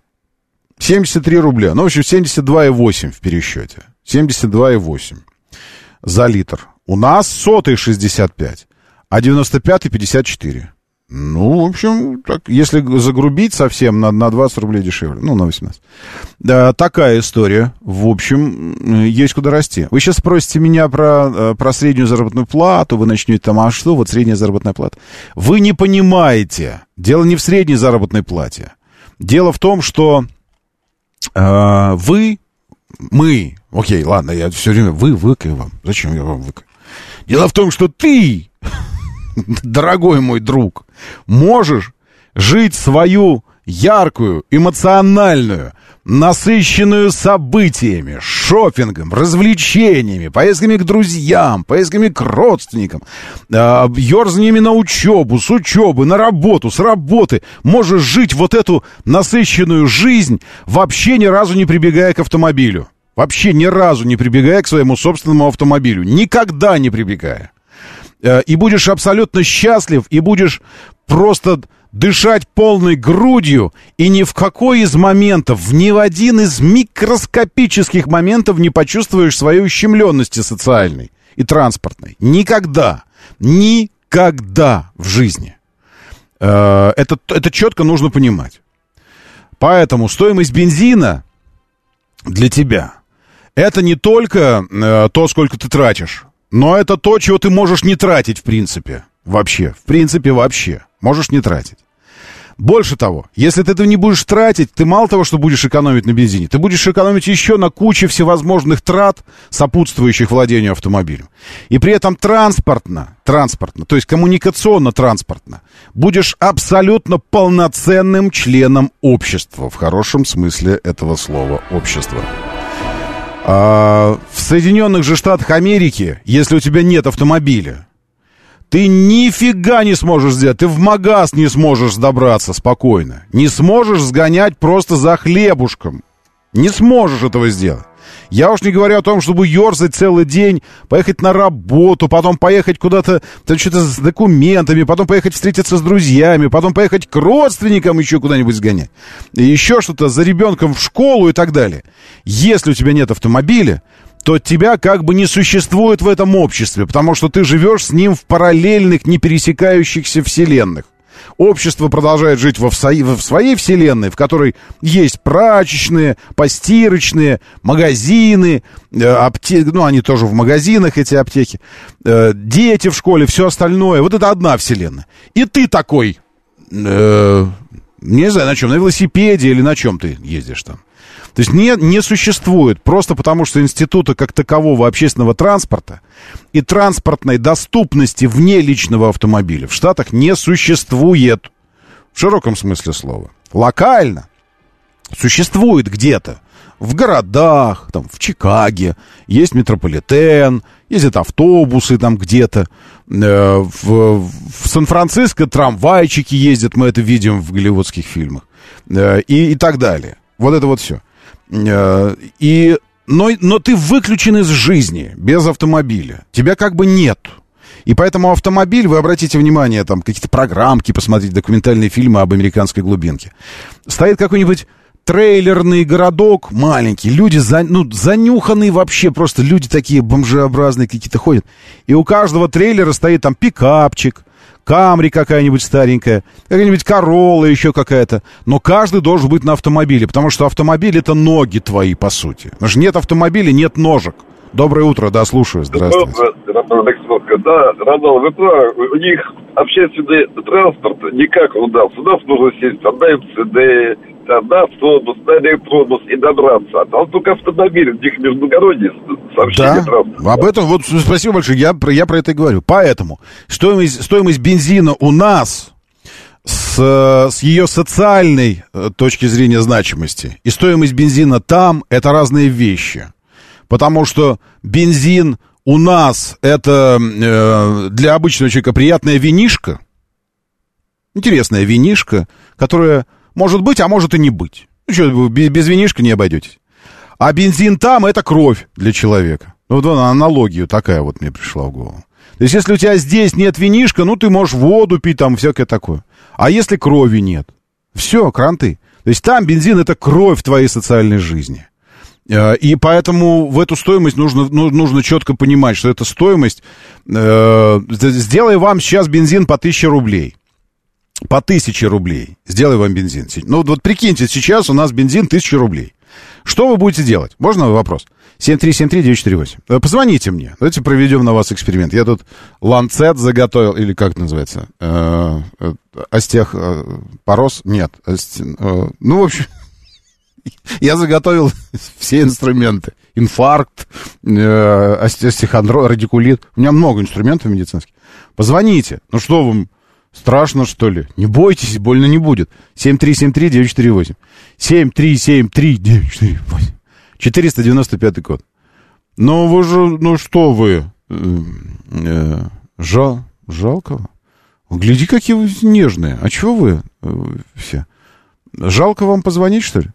73 рубля. Ну, в общем, 72,8 в пересчете. 72,8 за литр. У нас сотый 65, а 95 54. Ну, в общем, так, если загрубить совсем, на, на 20 рублей дешевле. Ну, на 18. Да, такая история. В общем, есть куда расти. Вы сейчас спросите меня про, э, про среднюю заработную плату, вы начнете там, а что, вот средняя заработная плата. Вы не понимаете. Дело не в средней заработной плате. Дело в том, что э, вы, мы, окей, ладно, я все время вы выкаю вам. Зачем я вам выкаю? Дело в том, что ты дорогой мой друг, можешь жить свою яркую, эмоциональную, насыщенную событиями, шопингом, развлечениями, поездками к друзьям, поездками к родственникам, э, ерзаниями на учебу, с учебы, на работу, с работы. Можешь жить вот эту насыщенную жизнь, вообще ни разу не прибегая к автомобилю. Вообще ни разу не прибегая к своему собственному автомобилю. Никогда не прибегая. Э, и будешь абсолютно счастлив, и будешь просто дышать полной грудью, и ни в какой из моментов, ни в один из микроскопических моментов не почувствуешь своей ущемленности социальной и транспортной. Никогда. Никогда в жизни. Э, это, это четко нужно понимать. Поэтому стоимость бензина для тебя это не только э, то, сколько ты тратишь. Но это то, чего ты можешь не тратить, в принципе. Вообще. В принципе, вообще. Можешь не тратить. Больше того, если ты это не будешь тратить, ты мало того, что будешь экономить на бензине, ты будешь экономить еще на куче всевозможных трат, сопутствующих владению автомобилем. И при этом транспортно, транспортно, то есть коммуникационно-транспортно, будешь абсолютно полноценным членом общества, в хорошем смысле этого слова общества. А, в Соединенных же Штатах Америки, если у тебя нет автомобиля, ты нифига не сможешь сделать. Ты в магаз не сможешь добраться спокойно. Не сможешь сгонять просто за хлебушком. Не сможешь этого сделать. Я уж не говорю о том, чтобы ерзать целый день, поехать на работу, потом поехать куда-то, что-то с документами, потом поехать встретиться с друзьями, потом поехать к родственникам еще куда-нибудь сгонять. И еще что-то за ребенком в школу и так далее. Если у тебя нет автомобиля, то тебя как бы не существует в этом обществе, потому что ты живешь с ним в параллельных, не пересекающихся вселенных. Общество продолжает жить во в, своей, вселенной, в которой есть прачечные, постирочные, магазины, э, аптеки, ну, они тоже в магазинах, эти аптеки, э, дети в школе, все остальное. Вот это одна вселенная. И ты такой, э, не знаю, на чем, на велосипеде или на чем ты ездишь там. То есть не, не существует просто потому, что института как такового общественного транспорта и транспортной доступности вне личного автомобиля в Штатах не существует. В широком смысле слова. Локально существует где-то. В городах, там, в Чикаге, есть метрополитен, ездят автобусы там где-то. Э, в, в Сан-Франциско трамвайчики ездят, мы это видим в голливудских фильмах. Э, и, и так далее. Вот это вот все. Э, и, но, но ты выключен из жизни без автомобиля. Тебя как бы нет. И поэтому автомобиль, вы обратите внимание, там какие-то программки, посмотрите документальные фильмы об американской глубинке. Стоит какой-нибудь трейлерный городок маленький, люди за, ну, занюханные вообще, просто люди такие бомжеобразные какие-то ходят. И у каждого трейлера стоит там пикапчик, Камри какая-нибудь старенькая, какая-нибудь Королла еще какая-то. Но каждый должен быть на автомобиле, потому что автомобиль это ноги твои, по сути. Потому что нет автомобиля, нет ножек. Доброе утро, да, слушаю, здравствуйте. Да, Ронал, вы правы, у них общественный транспорт никак. У нас нужно сесть на МЦД, на автобус, на электробус и добраться. А там только автомобиль, у них междугородний сообщение да, об этом, вот спасибо большое, я, я про это и говорю. Поэтому стоимость, стоимость бензина у нас с, с ее социальной э, точки зрения значимости и стоимость бензина там это разные вещи. Потому что бензин у нас это э, для обычного человека приятная винишка, интересная винишка, которая может быть, а может и не быть. Ну что, без, винишка не обойдетесь. А бензин там это кровь для человека. Ну, вот аналогию такая вот мне пришла в голову. То есть, если у тебя здесь нет винишка, ну, ты можешь воду пить, там, всякое такое. А если крови нет? Все, кранты. То есть, там бензин — это кровь твоей социальной жизни. Э, и поэтому в эту стоимость нужно, ну, нужно четко понимать, что эта стоимость... Э, сделай вам сейчас бензин по 1000 рублей. По 1000 рублей. Сделай вам бензин. Ну вот прикиньте, сейчас у нас бензин 1000 рублей. Что вы будете делать? Можно вопрос? 7373948. Э, позвоните мне. Давайте проведем на вас эксперимент. Я тут ланцет заготовил, или как это называется? Э, э, остех... Порос? Нет. Ну, в общем, Я заготовил все инструменты. Инфаркт, остеохондроз, радикулит. У меня много инструментов медицинских. Позвоните. Ну что вам, страшно что ли? Не бойтесь, больно не будет. 7373-948. 7373-948. 495 код. Ну вы же, ну что вы, э, жал, жалко? Гляди, какие вы нежные. А чего вы э, все? Жалко вам позвонить, что ли?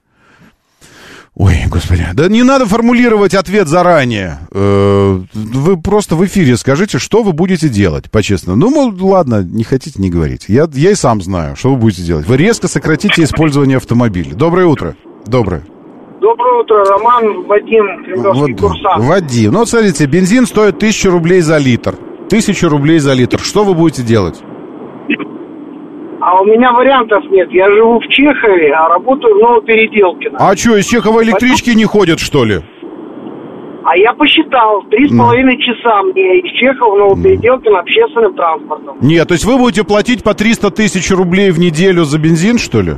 Ой, господи. Да не надо формулировать ответ заранее. Э, вы просто в эфире скажите, что вы будете делать, по-честному. Ну, мол, ладно, не хотите, не говорить. Я, я и сам знаю, что вы будете делать. Вы резко сократите использование автомобиля. Доброе утро. Доброе. Доброе утро, Роман, Вадим, вот, курсант. Вадим, ну смотрите, бензин стоит тысячу рублей за литр. Тысячу рублей за литр. Что вы будете делать? А у меня вариантов нет. Я живу в Чехове, а работаю в Новопеределкино. А что, из Чехова электрички не ходят, что ли? А я посчитал, три с половиной часа мне из Чехова в Новопеределкино общественным транспортом. Нет, то есть вы будете платить по 300 тысяч рублей в неделю за бензин, что ли?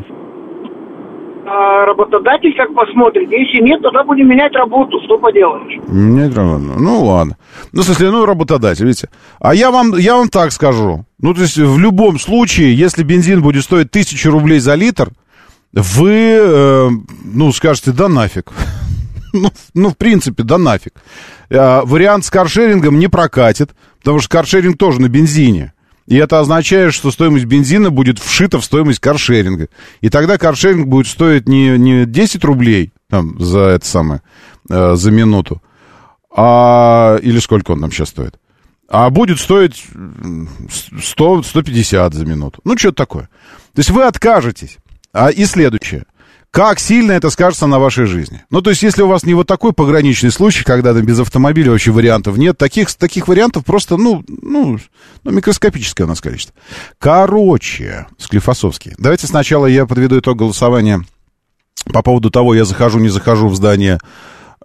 А работодатель как посмотрит. Если нет, тогда будем менять работу. Что поделаешь? Менять работу. Ну, ладно. Ну, в смысле, ну, работодатель, видите. А я вам, я вам так скажу. Ну, то есть, в любом случае, если бензин будет стоить тысячу рублей за литр, вы, э, ну, скажете, да нафиг. ну, ну, в принципе, да нафиг. А, вариант с каршерингом не прокатит, потому что каршеринг тоже на бензине. И это означает, что стоимость бензина будет вшита в стоимость каршеринга. И тогда каршеринг будет стоить не, не 10 рублей там, за это самое, э, за минуту, а... Или сколько он там сейчас стоит? А будет стоить 100, 150 за минуту. Ну, что-то такое. То есть вы откажетесь. А, и следующее. Как сильно это скажется на вашей жизни. Ну, то есть, если у вас не вот такой пограничный случай, когда там без автомобиля вообще вариантов нет, таких, таких вариантов просто, ну, ну, ну, микроскопическое у нас количество. Короче, Склифосовский. Давайте сначала я подведу итог голосования по поводу того, я захожу, не захожу в здание,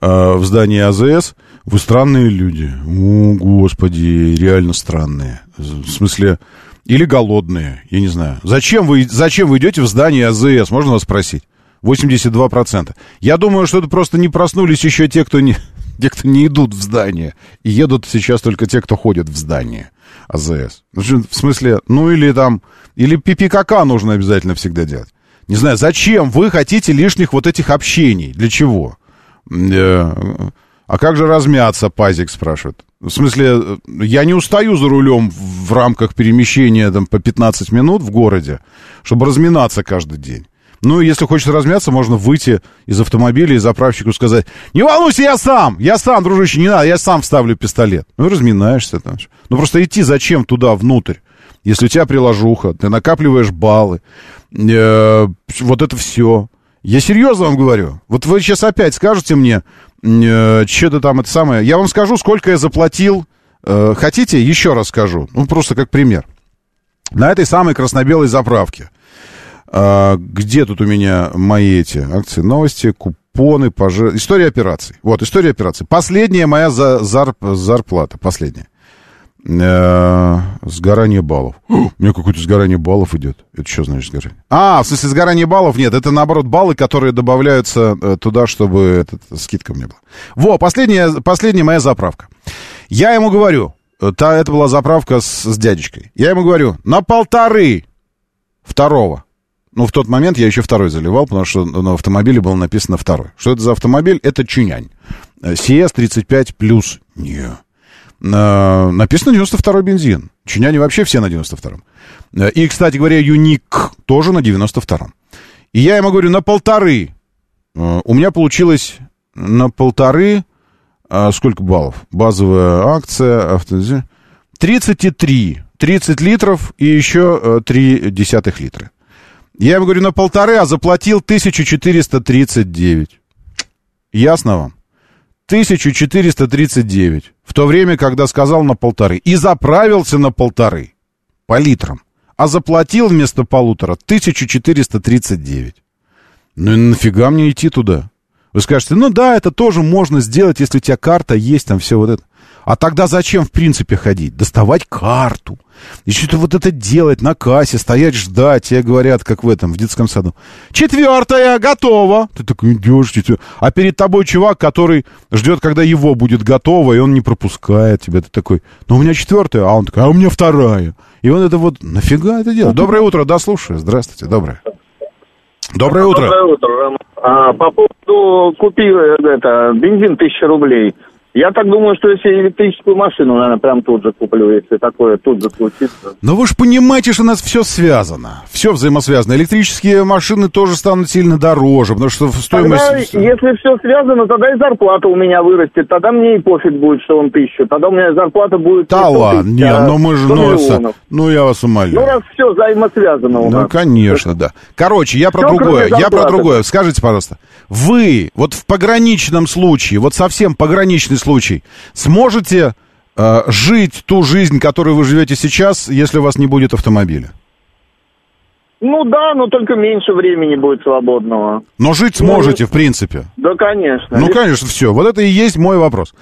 э, в здание АЗС. Вы странные люди. О, господи, реально странные. В смысле, или голодные, я не знаю. Зачем вы, зачем вы идете в здание АЗС, можно вас спросить? 82%. Я думаю, что это просто не проснулись еще те, кто не, те, кто не идут в здание. И едут сейчас только те, кто ходит в здание АЗС. Ну, в смысле, ну или там, или ППКК нужно обязательно всегда делать. Не знаю, зачем вы хотите лишних вот этих общений? Для чего? Э, а как же размяться, Пазик спрашивает. В смысле, я не устаю за рулем в рамках перемещения там, по 15 минут в городе, чтобы разминаться каждый день. Ну, если хочешь размяться, можно выйти из автомобиля и заправщику сказать, не волнуйся, я сам, я сам, дружище, не надо, я сам вставлю пистолет. Ну, разминаешься там. Ну, просто идти зачем туда, внутрь? Если у тебя приложуха, ты накапливаешь баллы, э, вот это все. Я серьезно вам говорю. Вот вы сейчас опять скажете мне, э, что-то там это самое. Я вам скажу, сколько я заплатил. Э, хотите, еще раз скажу. Ну, просто как пример. На этой самой красно-белой заправке – а, где тут у меня мои эти акции, новости, купоны, пожар... История операций. Вот, история операций. Последняя моя за, зарп, зарплата, последняя. Э, сгорание баллов. у меня какое-то сгорание баллов идет. Это что значит сгорание? А, в смысле сгорание баллов? Нет, это наоборот баллы, которые добавляются э, туда, чтобы этот, скидка мне была. Во, последняя, последняя моя заправка. Я ему говорю, э, та, это была заправка с, с дядечкой. Я ему говорю, на полторы второго. Ну, в тот момент я еще второй заливал, потому что на автомобиле было написано второй. Что это за автомобиль? Это Чинянь. CS35 плюс. Не. Написано 92-й бензин. Чиняне вообще все на 92-м. И, кстати говоря, Юник тоже на 92-м. И я ему говорю, на полторы. У меня получилось на полторы... Сколько баллов? Базовая акция, авто... 33. 30 литров и еще 3 десятых литра. Я ему говорю, на полторы, а заплатил 1439. Ясно вам? 1439. В то время, когда сказал на полторы. И заправился на полторы. По литрам. А заплатил вместо полутора 1439. Ну и нафига мне идти туда? Вы скажете, ну да, это тоже можно сделать, если у тебя карта есть, там все вот это. А тогда зачем, в принципе, ходить? Доставать карту. И что-то вот это делать на кассе, стоять, ждать. Тебе говорят, как в этом, в детском саду. Четвертая, готова. Ты такой идешь, а перед тобой чувак, который ждет, когда его будет готово, и он не пропускает тебя. Ты такой, ну у меня четвертая, а он такой, а у меня вторая. И он это вот, нафига это делать? Доброе утро, да, слушаю. Здравствуйте, доброе. Доброе утро. Доброе утро, А, по поводу купил это, бензин тысяча рублей. Я так думаю, что если электрическую машину, наверное, прям тут же куплю, если такое тут же случится. Но вы же понимаете, что у нас все связано. Все взаимосвязано. Электрические машины тоже станут сильно дороже, потому что стоимость... Тогда, если все связано, тогда и зарплата у меня вырастет. Тогда мне и пофиг будет, что он тысячу. Тогда у меня зарплата будет... Да ладно, не, а ну мы же... Ну, ну, я вас умоляю. Ну, раз все взаимосвязано у ну, нас. Ну, конечно, да. Короче, я про все, другое. Я про другое. Скажите, пожалуйста, вы вот в пограничном случае, вот совсем пограничный случай, сможете э, жить ту жизнь, которую вы живете сейчас, если у вас не будет автомобиля? Ну да, но только меньше времени будет свободного. Но жить ну, сможете, ну, в принципе. Да, конечно. Ну, конечно, все. Вот это и есть мой вопрос.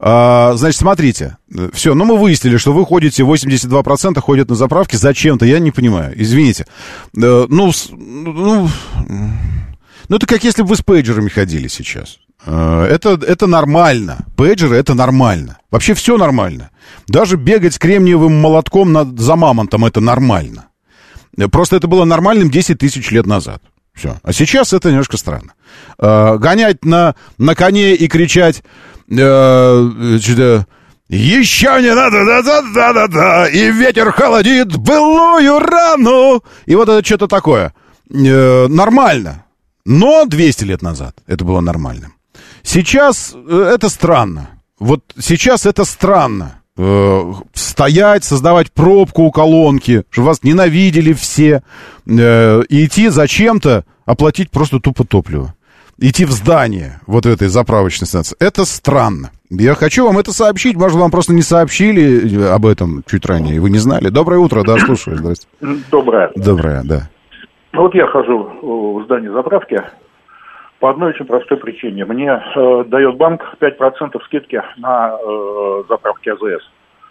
А, значит, смотрите. Все, ну мы выяснили, что вы ходите, 82% ходят на заправке зачем-то, я не понимаю. Извините. Э, ну, ну, ну, это как если бы вы с пейджерами ходили сейчас. Э, это, это нормально. Пейджеры это нормально. Вообще все нормально. Даже бегать с кремниевым молотком над, за мамонтом это нормально. Просто это было нормальным 10 тысяч лет назад. Все. А сейчас это немножко странно. Э, гонять на, на коне и кричать... Э, еще не надо, да-да-да-да-да, и ветер холодит былую рану. И вот это что-то такое. Э, нормально. Но 200 лет назад это было нормальным. Сейчас э, это странно. Вот сейчас это странно. Э, стоять, создавать пробку у колонки, чтобы вас ненавидели все, э, и идти зачем-то оплатить просто тупо топливо. Идти в здание вот этой заправочной станции. Это странно. Я хочу вам это сообщить. Может, вам просто не сообщили об этом чуть ранее, и вы не знали. Доброе утро, да, слушаю. Здравствуйте. Доброе. Доброе, да. Ну, вот я хожу в здание заправки по одной очень простой причине. Мне э, дает банк 5% скидки на э, заправки АЗС.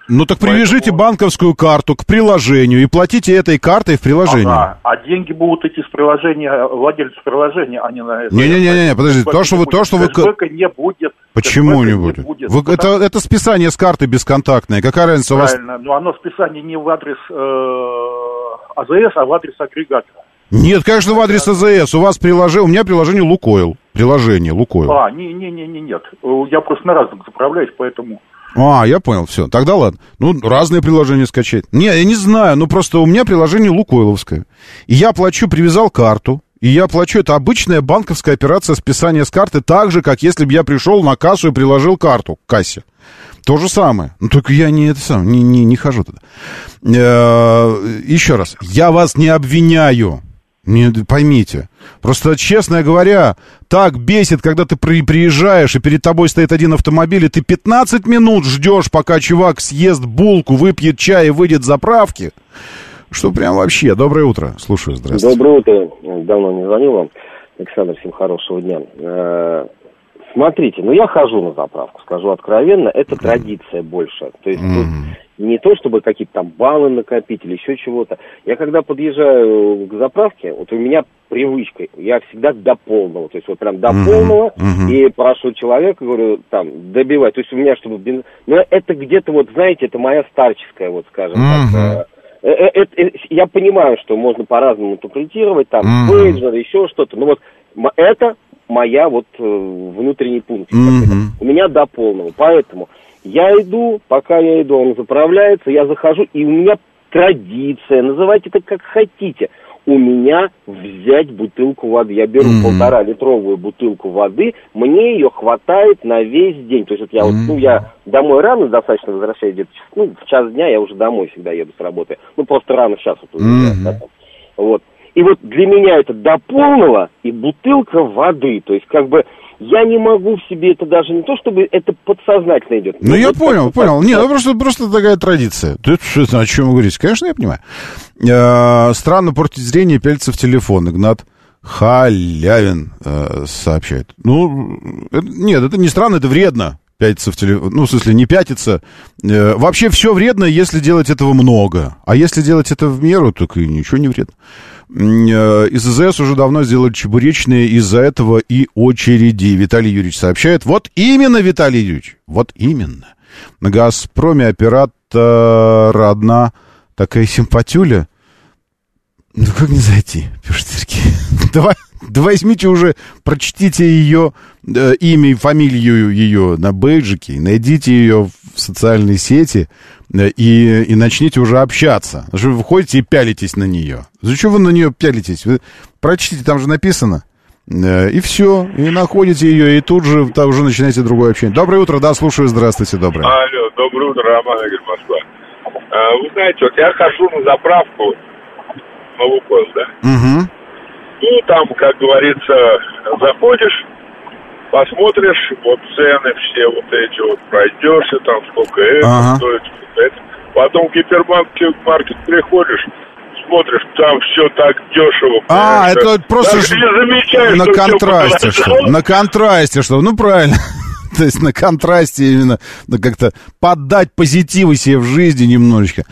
Ну так привяжите Поэтому... банковскую карту к приложению и платите этой картой в приложении. Ага. А деньги будут идти с приложения, владельцу приложения, а не на это. Не-не-не, подождите, то, что вы... То, что вы... не будет. Почему не будет? Не будет. Вы, это, это списание с карты бесконтактное. Какая разница у вас? Правильно, но оно списание не в адрес э, АЗС, а в адрес агрегатора. Нет, конечно, в адрес АЗС. У вас приложение, у меня приложение Лукойл. Приложение Лукойл. А, не-не-не, нет. Я просто на разных заправляюсь, поэтому... А, я понял, все. Тогда ладно. Ну, разные приложения скачать. Не, я не знаю, ну просто у меня приложение Лукойловское. И я плачу, привязал карту, и я плачу. Это обычная банковская операция списания с карты, так же, как если бы я пришел на кассу и приложил карту к кассе. То же самое. Ну, только я не это сам, не, не, не хожу туда. Э, еще раз. Я вас не обвиняю. Не, поймите. Просто, честно говоря, так бесит, когда ты при, приезжаешь, и перед тобой стоит один автомобиль, и ты 15 минут ждешь, пока чувак съест булку, выпьет чай и выйдет с заправки. Что прям вообще. Доброе утро. Слушаю, здравствуйте. Доброе утро. Давно не звонил вам. Александр, всем хорошего дня. Э, смотрите, ну я хожу на заправку, скажу откровенно, это традиция больше. То есть mm-hmm не то, чтобы какие-то там баллы накопить или еще чего-то. Я когда подъезжаю к заправке, вот у меня привычка, я всегда до полного, то есть вот прям до uh-huh, полного, uh-huh. и прошу человека, говорю, там, добивать, то есть у меня, чтобы бензин... Но это где-то, вот, знаете, это моя старческая, вот, скажем uh-huh. так, э, э, э, я понимаю, что можно по-разному интерпретировать, там, uh-huh. пейджер, еще что-то, но вот это моя вот внутренний пункт. Uh-huh. У меня до полного, поэтому я иду, пока я иду, он заправляется, я захожу, и у меня традиция, называйте это как хотите. У меня взять бутылку воды. Я беру mm-hmm. полтора литровую бутылку воды, мне ее хватает на весь день. То есть вот я mm-hmm. вот, ну, я домой рано достаточно возвращаюсь, где-то ну, в час дня я уже домой всегда еду с работы. Ну, просто рано сейчас вот уезжаю. Mm-hmm. Да, вот. И вот для меня это до полного и бутылка воды. То есть как бы я не могу в себе это даже не то, чтобы это подсознательно идет. Ну, я понял, понял. Нет, ну просто, просто такая традиция. Ты о чем вы? Конечно, я понимаю. Э, странно портить зрение, пялиться в телефон. Игнат Халявин э, сообщает. Ну, это, нет, это не странно, это вредно. Пятиться в телефон. Ну, в смысле, не пятиться. Э, вообще все вредно, если делать этого много. А если делать это в меру, так и ничего не вредно. Э, из ИЗС уже давно сделали чебуречные, из-за этого и очереди. Виталий Юрьевич сообщает. Вот именно, Виталий Юрьевич, вот именно. На «Газпроме» оператор одна такая симпатюля. Ну, как не зайти, пишет Сергей. Давай, да возьмите уже, прочтите ее э, имя и фамилию ее на бейджике, найдите ее в социальной сети, и, и начните уже общаться. Вы выходите и пялитесь на нее. Зачем вы на нее пялитесь? Вы прочтите, там же написано. Э, и все, и находите ее, и тут же там уже начинаете другое общение. Доброе утро, да, слушаю, здравствуйте, доброе. Алло, доброе утро, Роман Игорь Москва. А, вы знаете, вот я хожу на заправку на Лукойл, да? Угу. Ну, там, как говорится, заходишь, посмотришь, вот цены все вот эти вот, пройдешься, там сколько это ага. стоит, сколько это. Потом в гипермаркет приходишь, смотришь, там все так дешево. А, это просто ж... на что контрасте что, на контрасте что, ну правильно. То есть на контрасте именно ну, как-то поддать позитивы себе в жизни немножечко.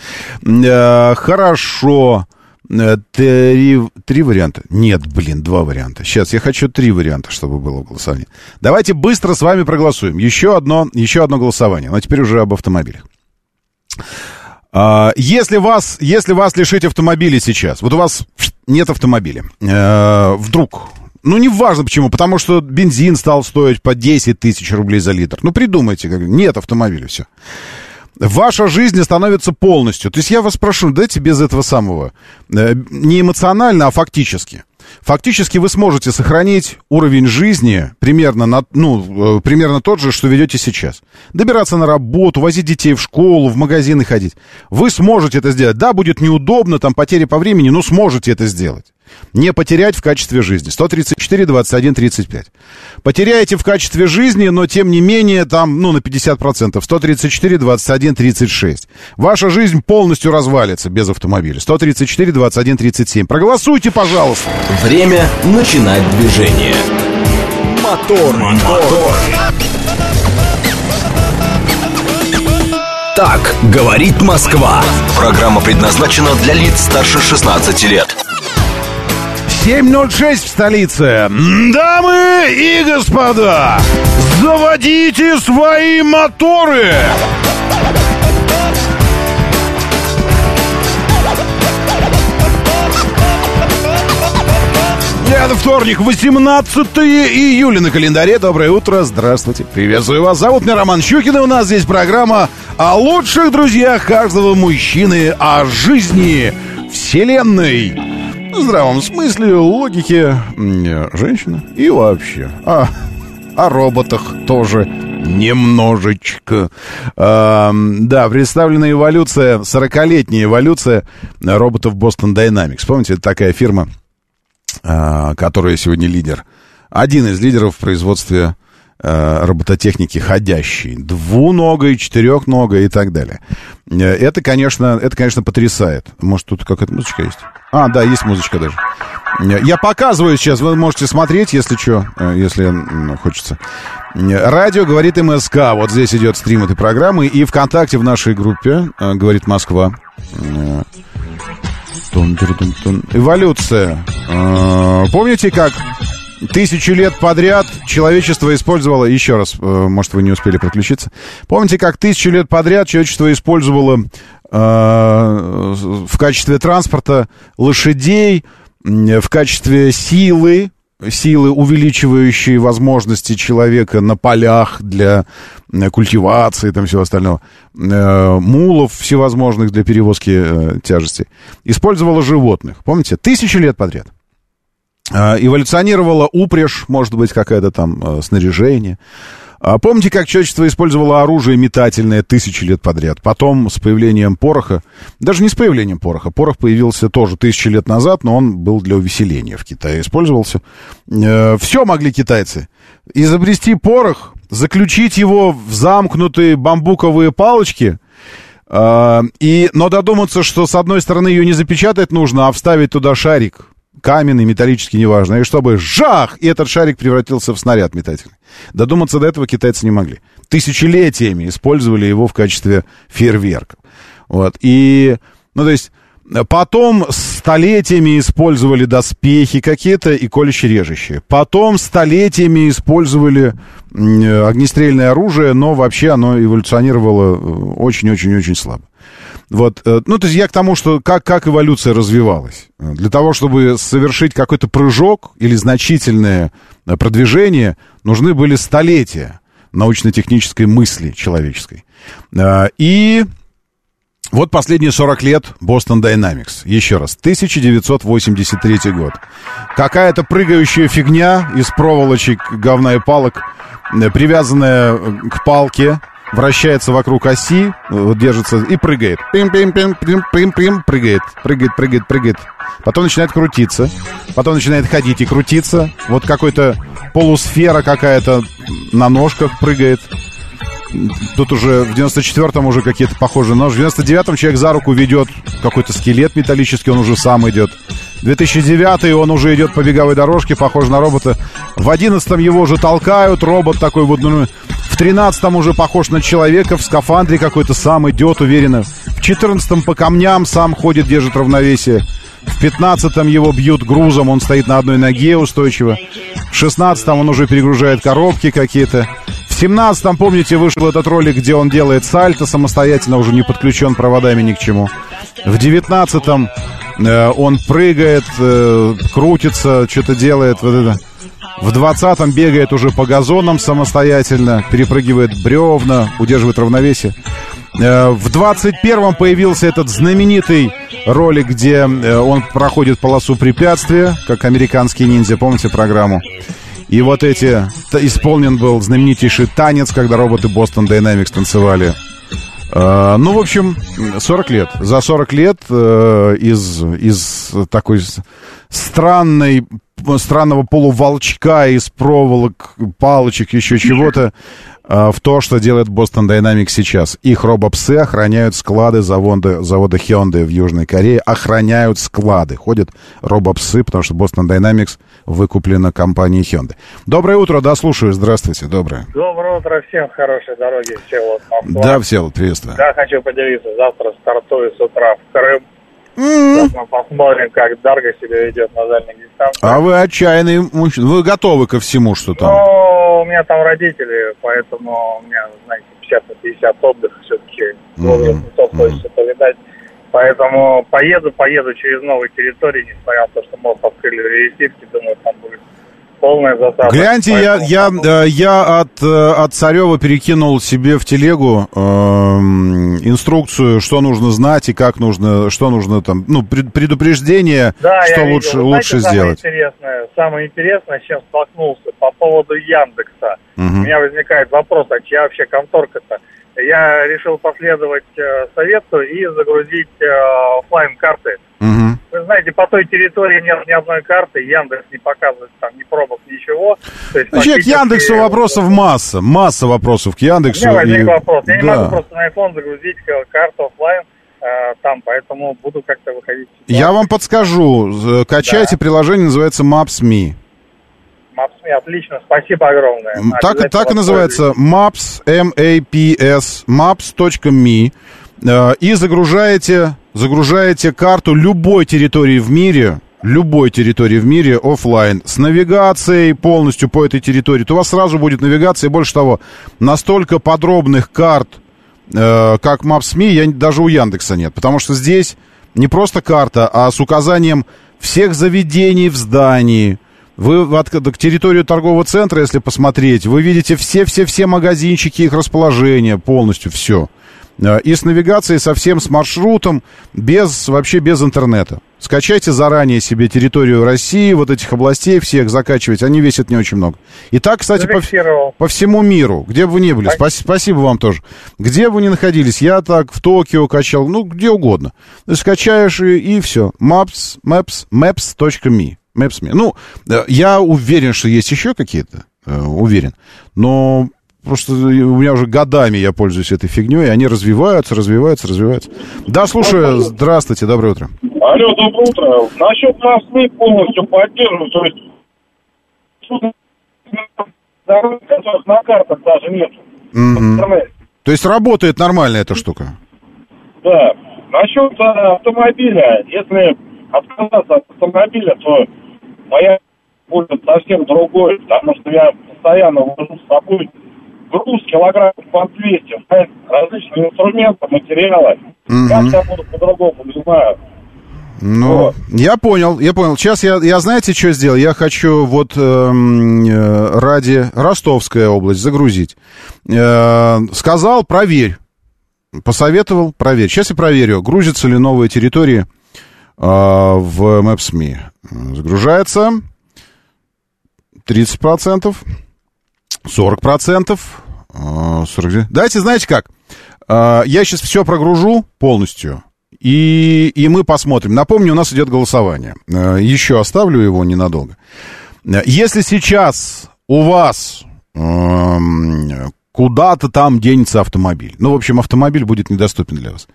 Э, хорошо. Э, три, три варианта? Нет, блин, два варианта. Сейчас, я хочу три варианта, чтобы было голосование. Давайте быстро с вами проголосуем. Еще одно, еще одно голосование. Но теперь уже об автомобилях. А, если вас, если вас лишить автомобиля сейчас, вот у вас нет автомобиля, э, вдруг, ну, не важно почему, потому что бензин стал стоить по 10 тысяч рублей за литр. Ну, придумайте, нет автомобиля, все ваша жизнь становится полностью. То есть я вас прошу, дайте без этого самого, э, не эмоционально, а фактически. Фактически вы сможете сохранить уровень жизни примерно, на, ну, э, примерно тот же, что ведете сейчас. Добираться на работу, возить детей в школу, в магазины ходить. Вы сможете это сделать. Да, будет неудобно, там потери по времени, но сможете это сделать. Не потерять в качестве жизни. 134, 21, 35. Потеряете в качестве жизни, но тем не менее там, ну, на 50%. 134, 21, 36. Ваша жизнь полностью развалится без автомобиля. 134, 21, 37. Проголосуйте, пожалуйста. Время начинать движение. Мотор, мотор. Так говорит Москва. Программа предназначена для лиц старше 16 лет. 7.06 в столице. Дамы и господа, заводите свои моторы! Это вторник, 18 июля на календаре. Доброе утро, здравствуйте. Приветствую вас. Зовут меня Роман Щукин, и у нас здесь программа о лучших друзьях каждого мужчины, о жизни, вселенной, здравом смысле, логике женщины и вообще. А, о роботах тоже немножечко. А, да, представлена эволюция, 40-летняя эволюция роботов Boston Dynamics. Помните, это такая фирма, а, которая сегодня лидер. Один из лидеров в производстве робототехники ходящий, двуногой, четырехногой и так далее. Э, это, конечно, это, конечно, потрясает. Может, тут какая-то музычка есть? А, да, есть музычка даже. Э, я показываю сейчас, вы можете смотреть, если что, э, если хочется. Радио говорит МСК. Вот здесь идет стрим этой программы. И ВКонтакте в нашей группе говорит Москва. Эволюция. Помните, как тысячи лет подряд человечество использовало... Еще раз, э, может, вы не успели подключиться. Помните, как тысячи лет подряд человечество использовало а, в качестве транспорта лошадей, в качестве силы, силы, увеличивающие возможности человека на полях для э, культивации и там всего остального, э, мулов всевозможных для перевозки э, тяжести, использовала животных. Помните? Тысячи лет подряд. Эволюционировала упряжь, может быть, какая-то там снаряжение. А помните, как человечество использовало оружие метательное тысячи лет подряд? Потом с появлением пороха, даже не с появлением пороха, порох появился тоже тысячи лет назад, но он был для увеселения в Китае использовался. Э, все могли китайцы. Изобрести порох, заключить его в замкнутые бамбуковые палочки, и, но додуматься, что с одной стороны ее не запечатать нужно, а вставить туда шарик каменный, металлический, неважно, и чтобы жах, и этот шарик превратился в снаряд метательный. Додуматься до этого китайцы не могли. Тысячелетиями использовали его в качестве фейерверков. Вот, и, ну, то есть, Потом столетиями использовали доспехи какие-то и колюще-режущие. Потом столетиями использовали огнестрельное оружие, но вообще оно эволюционировало э, очень-очень-очень слабо. Вот, э, ну, то есть я к тому, что как, как эволюция развивалась. Для того, чтобы совершить какой-то прыжок или значительное э, продвижение, нужны были столетия научно-технической мысли человеческой. Э, и вот последние 40 лет Boston Dynamics. Еще раз, 1983 год. Какая-то прыгающая фигня из проволочек, говна и палок, привязанная к палке, вращается вокруг оси, держится и прыгает. Пим-пим-пим-пим-пим, прыгает, прыгает, прыгает, прыгает. Потом начинает крутиться, потом начинает ходить и крутиться. Вот какой-то полусфера какая-то на ножках прыгает. Тут уже в 94-м уже какие-то похожие ножи. В 99-м человек за руку ведет какой-то скелет металлический, он уже сам идет. 2009 он уже идет по беговой дорожке, похож на робота. В 11 его уже толкают, робот такой вот, ну, в 13 уже похож на человека, в скафандре какой-то сам идет уверенно. В 14 по камням сам ходит, держит равновесие. В 15 его бьют грузом, он стоит на одной ноге устойчиво. В 16 он уже перегружает коробки какие-то. В 17-м, помните, вышел этот ролик, где он делает сальто самостоятельно, уже не подключен проводами ни к чему. В 19-м э, он прыгает, э, крутится, что-то делает. Вот это. В 20-м бегает уже по газонам самостоятельно, перепрыгивает бревна, удерживает равновесие. Э, в 21-м появился этот знаменитый ролик, где э, он проходит полосу препятствия, как американский ниндзя, помните программу? И вот эти... Исполнен был знаменитейший танец, когда роботы Boston Dynamics танцевали. Uh, ну, в общем, 40 лет. За 40 лет uh, из, из такой странной странного полуволчка из проволок, палочек, еще чего-то, а, в то, что делает Boston Dynamics сейчас. Их робопсы охраняют склады завода, завода Hyundai в Южной Корее, охраняют склады. Ходят робопсы, потому что Boston Dynamics выкуплена компанией Hyundai. Доброе утро, да, слушаю. Здравствуйте, доброе. Доброе утро всем, хорошей дороги, Всеволод, Москва. Да, Всеволод, приветствую. Да, хочу поделиться. Завтра стартую с утра в Крым. Посмотрим, как Дарга себя ведет на дальних дистанциях. А вы отчаянный мужчина. Вы готовы ко всему, что там? Ну, у меня там родители, поэтому у меня, знаете, 50 на 50 отдых все-таки. Mm-hmm. хочется повидать. Поэтому поеду, поеду через новые территории, несмотря на то, что мост открыли в Рейсирске, думаю, там будет полная засада. Гляньте, я, я, э, я от, э, от Царева перекинул себе в телегу э, инструкцию, что нужно знать и как нужно, что нужно там, ну, предупреждение, да, что я лучше, видел. лучше Знаете, сделать. Самое интересное, самое интересное, с чем столкнулся, по поводу Яндекса. Угу. У меня возникает вопрос, а чья вообще конторка-то? Я решил последовать э, совету и загрузить э, офлайн карты. Угу. Вы знаете, по той территории нет ни одной карты, Яндекс не показывает там ни пробок, ничего. То есть, Значит, к Яндексу вопросов масса, масса вопросов к Яндексу. У меня возник и... вопрос. Я да. не могу просто на iPhone загрузить карту офлайн э, там, поэтому буду как-то выходить. Я вам подскажу. Качайте да. приложение, называется Maps.me. Maps.me, отлично, спасибо огромное. Так, так и называется Maps, M-A-P-S, maps.me. И загружаете, загружаете карту любой территории в мире, любой территории в мире офлайн с навигацией полностью по этой территории, то у вас сразу будет навигация. И больше того, настолько подробных карт, э, как Maps.me, я, даже у Яндекса нет. Потому что здесь не просто карта, а с указанием всех заведений в здании, вы от, к территорию торгового центра, если посмотреть, вы видите все-все-все магазинчики, их расположение, полностью все. И с навигацией совсем с маршрутом, без, вообще без интернета. Скачайте заранее себе территорию России, вот этих областей всех закачивайте, они весят не очень много. И так, кстати, по, по всему миру, где бы вы ни были, спасибо, спасибо вам тоже. Где бы вы ни находились, я так в Токио качал, ну, где угодно. Скачаешь и, и все. Maps, maps, maps.me. Maps.me. Ну, я уверен, что есть еще какие-то, уверен. Но просто у меня уже годами я пользуюсь этой фигней, и они развиваются, развиваются, развиваются. Да, слушаю, здравствуйте, доброе утро. Алло, доброе утро. Насчет нас мы полностью поддерживаем, то есть которых на картах даже нет. То есть работает нормально эта штука? Да. Насчет автомобиля, если отказаться от автомобиля, то моя будет совсем другой, потому что я постоянно вожу с собой груз килограмм по 200, различные инструменты, материалы. Угу. Как я буду по-другому, не знаю. Ну, вот. я понял, я понял. Сейчас я, я знаете, что сделал? Я хочу вот э, ради Ростовская область загрузить. Э, сказал, проверь. Посоветовал, проверь. Сейчас я проверю, грузятся ли новые территории в Maps.me. Загружается 30%, 40%, 40%. Давайте, знаете как? Э, я сейчас все прогружу полностью. И, и мы посмотрим. Напомню, у нас идет голосование. Еще оставлю его ненадолго. Если сейчас у вас куда-то там денется автомобиль, ну, в общем, автомобиль будет недоступен для вас,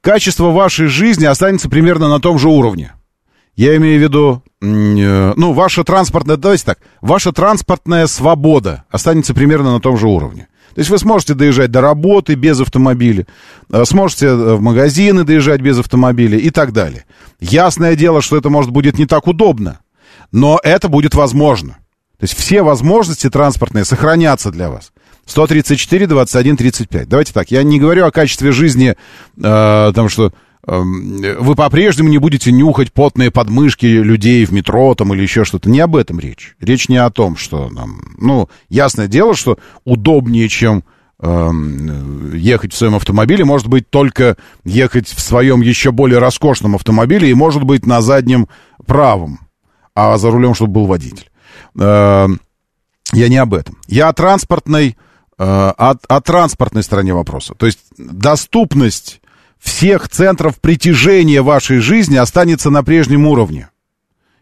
качество вашей жизни останется примерно на том же уровне. Я имею в виду, э, ну, ваша транспортная, давайте так, ваша транспортная свобода останется примерно на том же уровне. То есть вы сможете доезжать до работы без автомобиля, сможете в магазины доезжать без автомобиля и так далее. Ясное дело, что это, может, будет не так удобно, но это будет возможно. То есть все возможности транспортные сохранятся для вас. 134, 21, 35. Давайте так, я не говорю о качестве жизни, э, что вы по-прежнему не будете нюхать потные подмышки людей в метро там или еще что-то. Не об этом речь. Речь не о том, что нам... Ну, ясное дело, что удобнее, чем э, ехать в своем автомобиле, может быть только ехать в своем еще более роскошном автомобиле и, может быть, на заднем правом, а за рулем, чтобы был водитель. Э, я не об этом. Я о транспортной, э, о, о транспортной стороне вопроса. То есть доступность всех центров притяжения вашей жизни останется на прежнем уровне.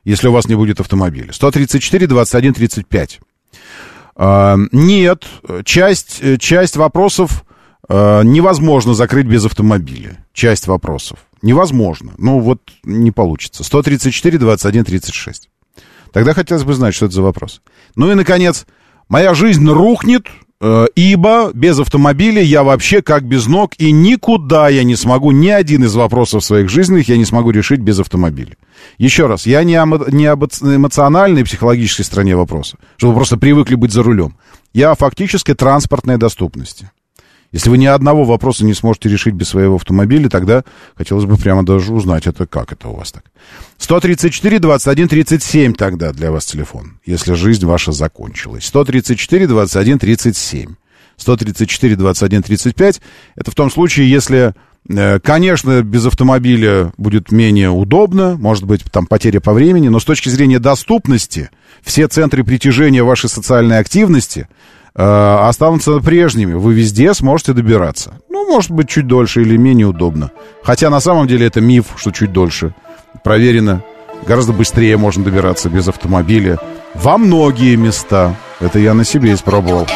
если у вас не будет автомобиля. 134, 21, 35. А, нет, часть, часть вопросов а, невозможно закрыть без автомобиля. Часть вопросов. Невозможно. Ну, вот не получится. 134, 21, 36. Тогда хотелось бы знать, что это за вопрос. Ну и, наконец, моя жизнь рухнет, э, ибо без автомобиля я вообще как без ног, и никуда я не смогу, ни один из вопросов своих жизненных я не смогу решить без автомобиля. Еще раз, я не, о, не об эмоциональной и психологической стороне вопроса, чтобы вы просто привыкли быть за рулем. Я о фактической транспортной доступности. Если вы ни одного вопроса не сможете решить без своего автомобиля, тогда хотелось бы прямо даже узнать, это как это у вас так. 134, 21, 37 тогда для вас телефон, если жизнь ваша закончилась. 134, 21, 37. 134, 21, 35. Это в том случае, если, э, конечно, без автомобиля будет менее удобно, может быть, там потеря по времени, но с точки зрения доступности, все центры притяжения вашей социальной активности – останутся прежними. Вы везде сможете добираться. Ну, может быть, чуть дольше или менее удобно. Хотя на самом деле это миф, что чуть дольше. Проверено. Гораздо быстрее можно добираться без автомобиля. Во многие места. Это я на себе испробовал.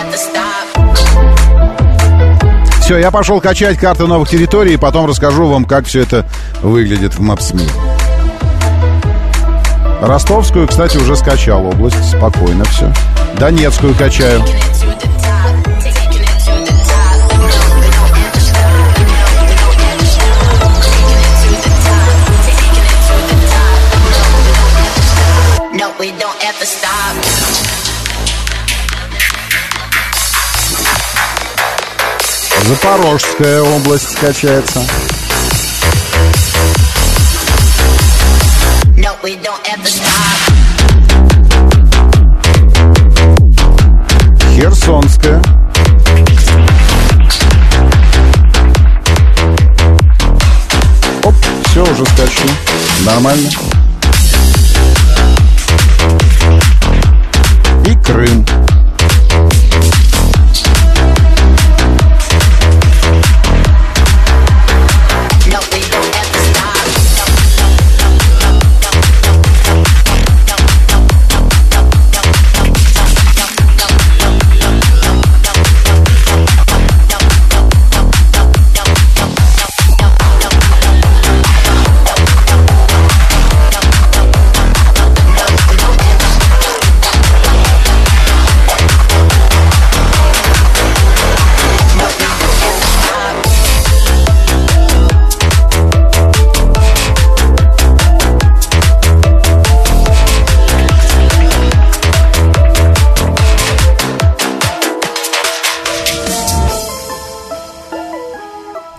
Все, я пошел качать карты новых территорий, и потом расскажу вам, как все это выглядит в Maps.me. Ростовскую, кстати, уже скачал область. Спокойно все. Донецкую качаю. Запорожская область скачается. Херсонская. Оп, все, уже скачу. Нормально. И Крым.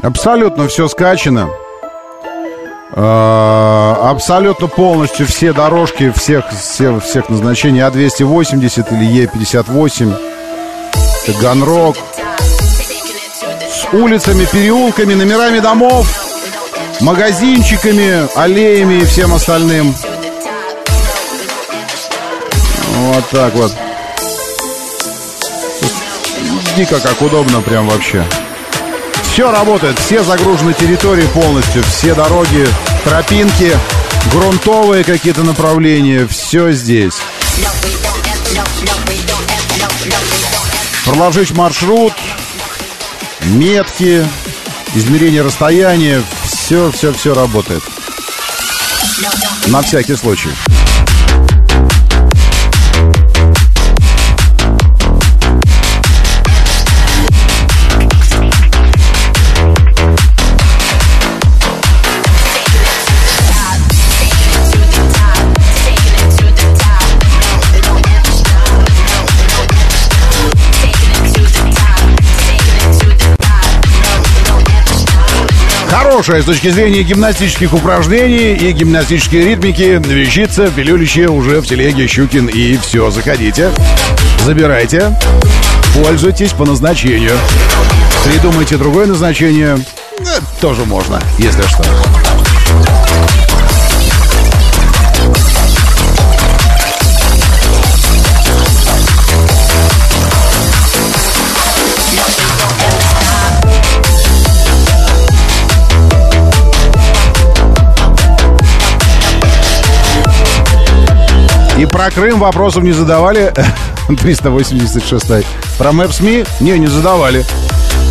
Абсолютно все скачано. А, абсолютно полностью все дорожки всех, всех, всех назначений А280 или Е58. Таганрог. С улицами, переулками, номерами домов, магазинчиками, аллеями и всем остальным. Вот так вот. Дико как удобно прям вообще. Все работает, все загружены территории полностью, все дороги, тропинки, грунтовые какие-то направления, все здесь. Проложить маршрут, метки, измерение расстояния, все, все, все работает. На всякий случай. Хорошая с точки зрения гимнастических упражнений и гимнастической ритмики. Вещица, пилюлище уже в телеге Щукин. И все, заходите, забирайте, пользуйтесь по назначению. Придумайте другое назначение, э, тоже можно, если что. Про Крым вопросов не задавали. 386. Про Maps.me? Не, не задавали.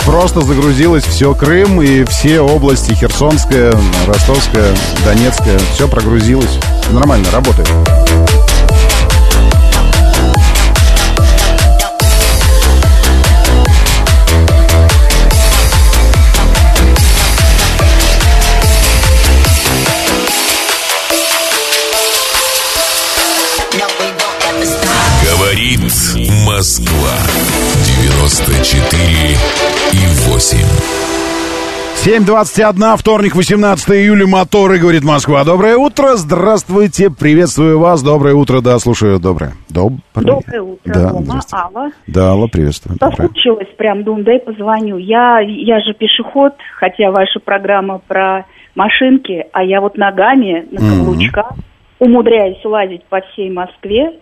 Просто загрузилось все Крым и все области Херсонская, Ростовская, Донецкая. Все прогрузилось. Нормально, работает. Говорит Москва. 94 и 8. 7.21, вторник, 18 июля, моторы, говорит Москва. Доброе утро, здравствуйте, приветствую вас, доброе утро, да, слушаю, доброе. Доброе. Доброе утро, Да, Рома. Алла. Да, Алла, приветствую. Соскучилась прям, думаю, дай позвоню. Я, я же пешеход, хотя ваша программа про машинки, а я вот ногами на каблучках умудряюсь лазить по всей Москве,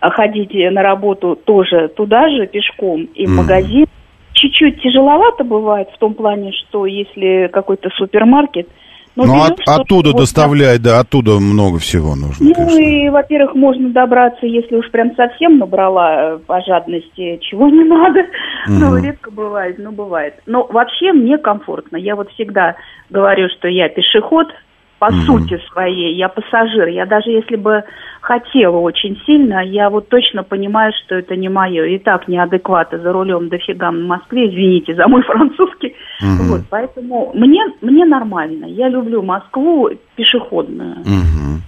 ходить на работу тоже туда же пешком и в магазин. Чуть-чуть тяжеловато бывает в том плане, что если какой-то супермаркет, ну, Ну, от- оттуда вот доставлять, да, оттуда много всего нужно. ну и, во-первых, можно добраться, если уж прям совсем набрала э, по жадности, чего не надо. Ну, Мгм. редко бывает, но бывает. Но вообще мне комфортно. Я вот всегда говорю, что я пешеход по Мгм. сути своей, я пассажир. Я даже если бы хотела очень сильно, я вот точно понимаю, что это не мое. И так неадекваты за рулем дофига в Москве, извините за мой французский. Мгм. Вот, поэтому мне, мне нормально. Я люблю Москву пешеходную. Мгм.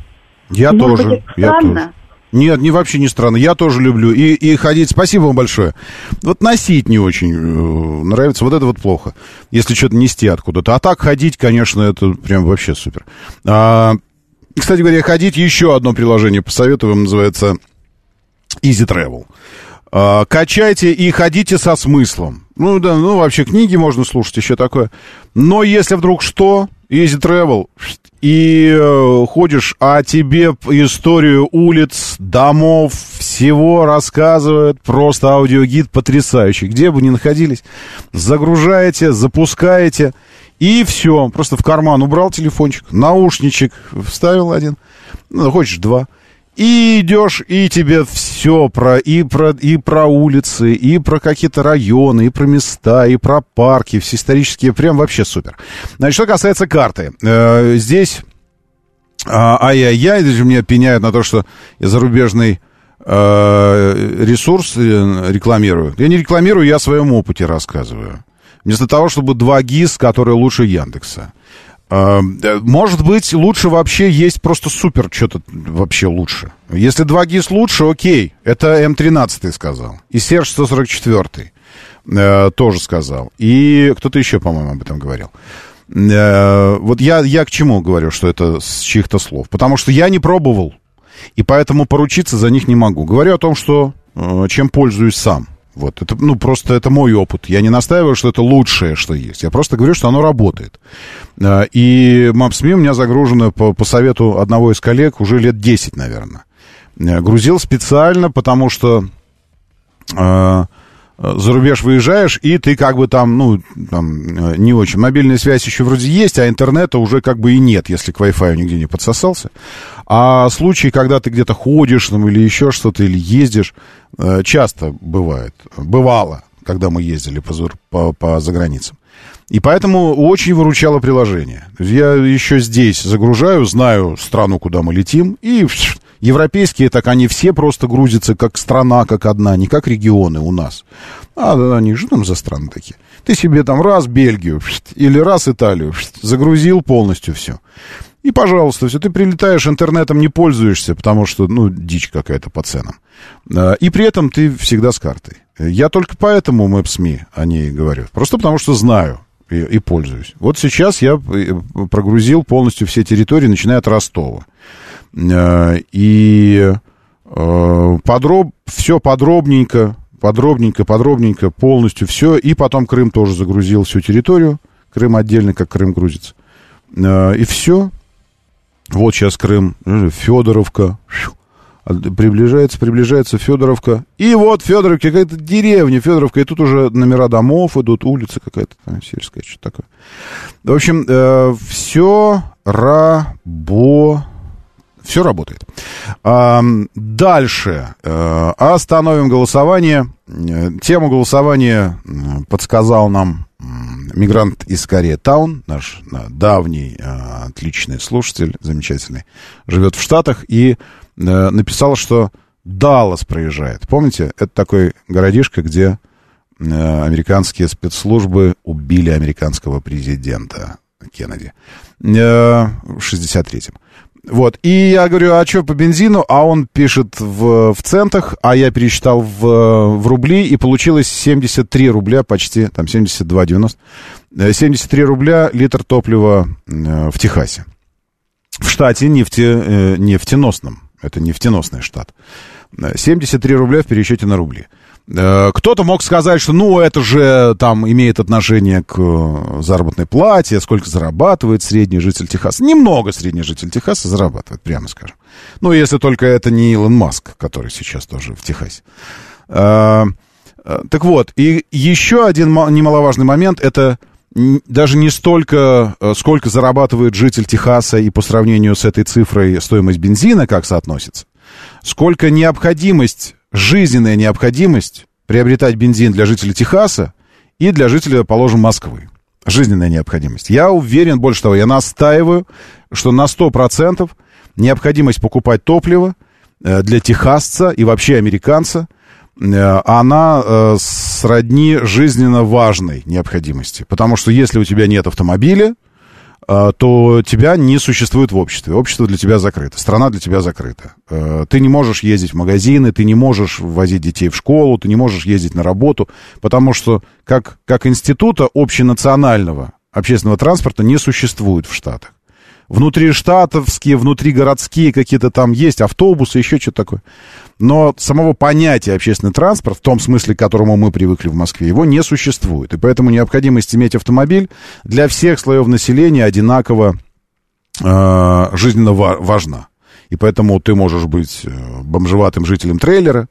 Я Может тоже. быть, я тоже. Нет, не вообще не странно. Я тоже люблю. И, и ходить. Спасибо вам большое. Вот носить не очень э, нравится. Вот это вот плохо. Если что-то нести откуда-то. А так ходить, конечно, это прям вообще супер. А, кстати говоря, ходить еще одно приложение посоветую вам. Называется Easy Travel. А, качайте и ходите со смыслом. Ну да, ну вообще книги можно слушать, еще такое. Но если вдруг что, Easy Travel, и э, ходишь, а тебе историю улиц, домов, всего рассказывают, просто аудиогид потрясающий. Где бы ни находились, загружаете, запускаете, и все, просто в карман убрал телефончик, наушничек вставил один, ну, хочешь два, и идешь, и тебе все про и про и про улицы, и про какие-то районы, и про места, и про парки, все исторические, прям вообще супер. Значит, что касается карты, э, здесь а, ай-яй-яй, даже меня пеняют на то, что я зарубежный э, ресурс э, рекламирую. Я не рекламирую, я о своем опыте рассказываю. Вместо того, чтобы 2 ГИС, которые лучше Яндекса. Э, э, Может быть, лучше вообще есть просто супер что-то вообще лучше. Если 2 ГИС лучше, окей. Это М13 сказал. И Серж 144 э, тоже сказал. И кто-то еще, по-моему, об этом говорил. Э, вот я, я к чему говорю, что это с чьих-то слов? Потому что я не пробовал. И поэтому поручиться за них не могу. Говорю о том, что э, чем пользуюсь сам. Вот, это, ну, просто это мой опыт. Я не настаиваю, что это лучшее, что есть. Я просто говорю, что оно работает. Э, И Maps.me у меня загружено по, по совету одного из коллег уже лет 10, наверное. Э, Грузил специально, потому что э, за рубеж выезжаешь, и ты как бы там, ну, там, э, не очень. Мобильная связь еще вроде есть, а интернета уже как бы и нет, если к Wi-Fi нигде не подсосался. А случаи, когда ты где-то ходишь, там, или еще что-то, или ездишь, э, часто бывает. Бывало, когда мы ездили по, по, по заграницам. И поэтому очень выручало приложение. Я еще здесь загружаю, знаю страну, куда мы летим, и европейские, так они все просто грузятся как страна, как одна, не как регионы у нас. А да, они же там за страны такие. Ты себе там раз Бельгию или раз Италию загрузил полностью все. И, пожалуйста, все, ты прилетаешь, интернетом не пользуешься, потому что, ну, дичь какая-то по ценам. А, И при этом ты всегда с картой. Я только поэтому Maps.me о ней говорю. Просто потому что знаю и, и пользуюсь. Вот сейчас я э, прогрузил полностью все территории, начиная от Ростова. Э, И э, подроб, все подробненько, подробненько, подробненько, полностью все. И потом Крым тоже загрузил всю территорию. Крым отдельно, как Крым грузится. Э, И все. Вот сейчас Крым, э, Федоровка. А Приближается, приближается Федоровка. И вот Федоровка, какая-то деревня Федоровка. И тут уже номера домов идут, улица какая-то там сельская, что-то такое. В общем, все рабо... Все работает. А, дальше. А, остановим голосование. Тему голосования подсказал нам мигрант из Таун, наш давний отличный слушатель, замечательный, живет в Штатах и написал, что Даллас проезжает. Помните, это такой городишко, где американские спецслужбы убили американского президента Кеннеди в 63-м. Вот, и я говорю, а что по бензину? А он пишет в, в центах, а я пересчитал в, в рубли, и получилось 73 рубля почти, там 72,90. 73 рубля литр топлива в Техасе. В штате нефте, нефтеносном. Это нефтеносный штат. 73 рубля в пересчете на рубли. Э, кто-то мог сказать, что ну это же там имеет отношение к э, заработной плате, сколько зарабатывает средний житель Техаса. Немного средний житель Техаса зарабатывает, прямо скажем. Ну, если только это не Илон Маск, который сейчас тоже в Техасе. Э, так вот, и еще один немаловажный момент, это даже не столько, сколько зарабатывает житель Техаса и по сравнению с этой цифрой стоимость бензина, как соотносится, сколько необходимость жизненная необходимость приобретать бензин для жителей Техаса и для жителей, положим, Москвы. Жизненная необходимость. Я уверен, больше того, я настаиваю, что на 100% необходимость покупать топливо э, для техасца и вообще американца, э, она э, сродни жизненно важной необходимости. Потому что если у тебя нет автомобиля, то тебя не существует в обществе. Общество для тебя закрыто, страна для тебя закрыта. А, ты не можешь ездить в магазины, ты не можешь возить детей в школу, ты не можешь ездить на работу, потому что как, как института общенационального общественного транспорта не существует в Штатах. Внутриштатовские, внутригородские какие-то там есть, автобусы, еще что-то такое но самого понятия общественный транспорт, в том смысле, к которому мы привыкли в Москве, его не существует. И поэтому необходимость иметь автомобиль для всех слоев населения одинаково э, жизненно важна. И поэтому ты можешь быть э, бомжеватым жителем трейлера,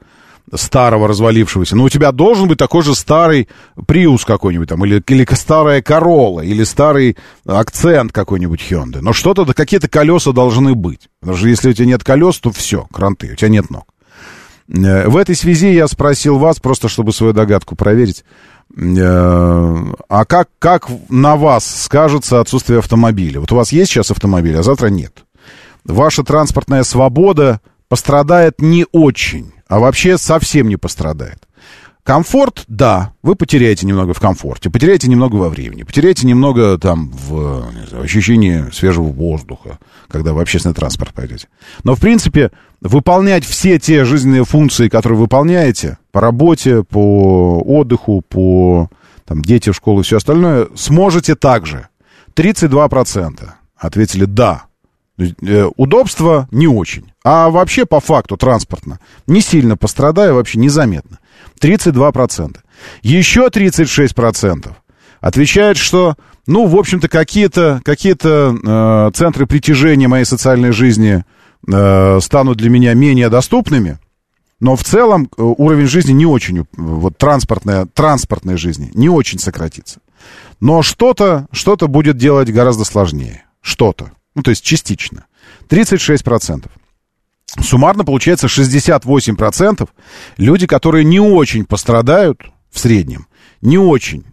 старого развалившегося, но у тебя должен быть такой же старый Приус какой-нибудь там, или, или старая Корола, или старый акцент какой-нибудь Hyundai. Но что-то, какие-то колеса должны быть. Потому что если у тебя нет колес, то все, кранты, у тебя нет ног. Э, в этой связи я спросил вас, просто чтобы свою догадку проверить, э, а как, как на вас скажется отсутствие автомобиля? Вот у вас есть сейчас автомобиль, а завтра нет. Ваша транспортная свобода пострадает не очень, а вообще совсем не пострадает. Комфорт, да, вы потеряете немного в комфорте, потеряете немного во времени, потеряете немного там в знаю, ощущении свежего воздуха, когда в общественный транспорт пойдете. Но, в принципе, выполнять все те жизненные функции, которые выполняете по работе, по отдыху, по там, дети в школу и все остальное, сможете также. 32% ответили «да». Э, удобство не очень. А вообще, по факту, транспортно, не сильно пострадая, вообще незаметно. 32%. Еще 36% отвечают, что, ну, в общем-то, какие-то какие э, центры притяжения моей социальной жизни э, станут для меня менее доступными, но в целом э, уровень жизни не очень, вот транспортная, транспортной жизни не очень сократится. Но что-то, что-то будет делать гораздо сложнее. Что-то. Ну, то есть частично. 36%. Суммарно получается 68% люди, которые не очень пострадают в среднем, не очень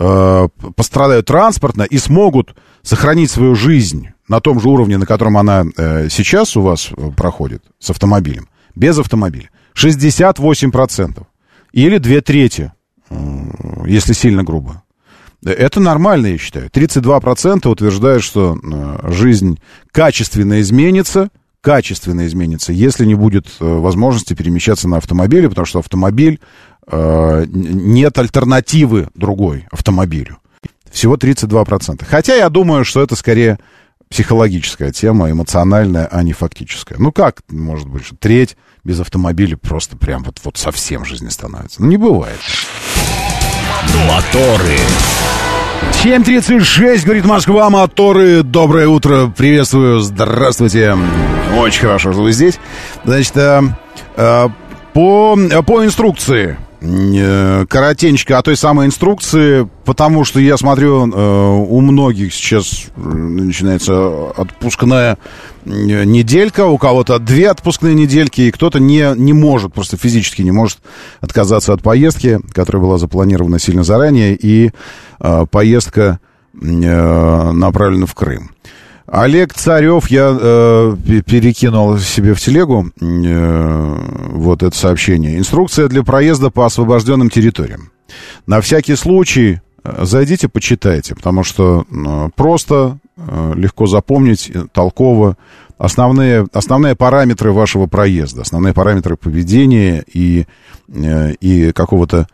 э, пострадают транспортно и смогут сохранить свою жизнь на том же уровне, на котором она э, сейчас у вас э, проходит с автомобилем, без автомобиля. 68%. Или две трети, э, если сильно грубо. Это нормально, я считаю. 32% утверждают, что э, жизнь качественно изменится – качественно изменится, если не будет э, возможности перемещаться на автомобиле, потому что автомобиль э, нет альтернативы другой автомобилю. Всего 32%. Хотя я думаю, что это скорее психологическая тема, эмоциональная, а не фактическая. Ну как, может быть, треть без автомобиля просто прям вот, вот совсем жизни становится. Ну не бывает. Моторы. 7.36, говорит Москва, моторы. Доброе утро, приветствую, здравствуйте. Очень хорошо, что вы здесь. Значит, э, э, по, по инструкции, коротенько о той самой инструкции, потому что я смотрю, э, у многих сейчас э, начинается отпускная неделька, у кого-то две отпускные недельки, и кто-то не, не может, просто физически не может отказаться от поездки, которая была запланирована сильно заранее, и поездка направлена в Крым. Олег Царев, я э, перекинул себе в телегу э, вот это сообщение. Инструкция для проезда по освобожденным территориям. На всякий случай э, зайдите, почитайте, потому что э, просто, э, легко запомнить, э, толково. Основные, основные параметры вашего проезда, основные параметры поведения и, э, и какого-то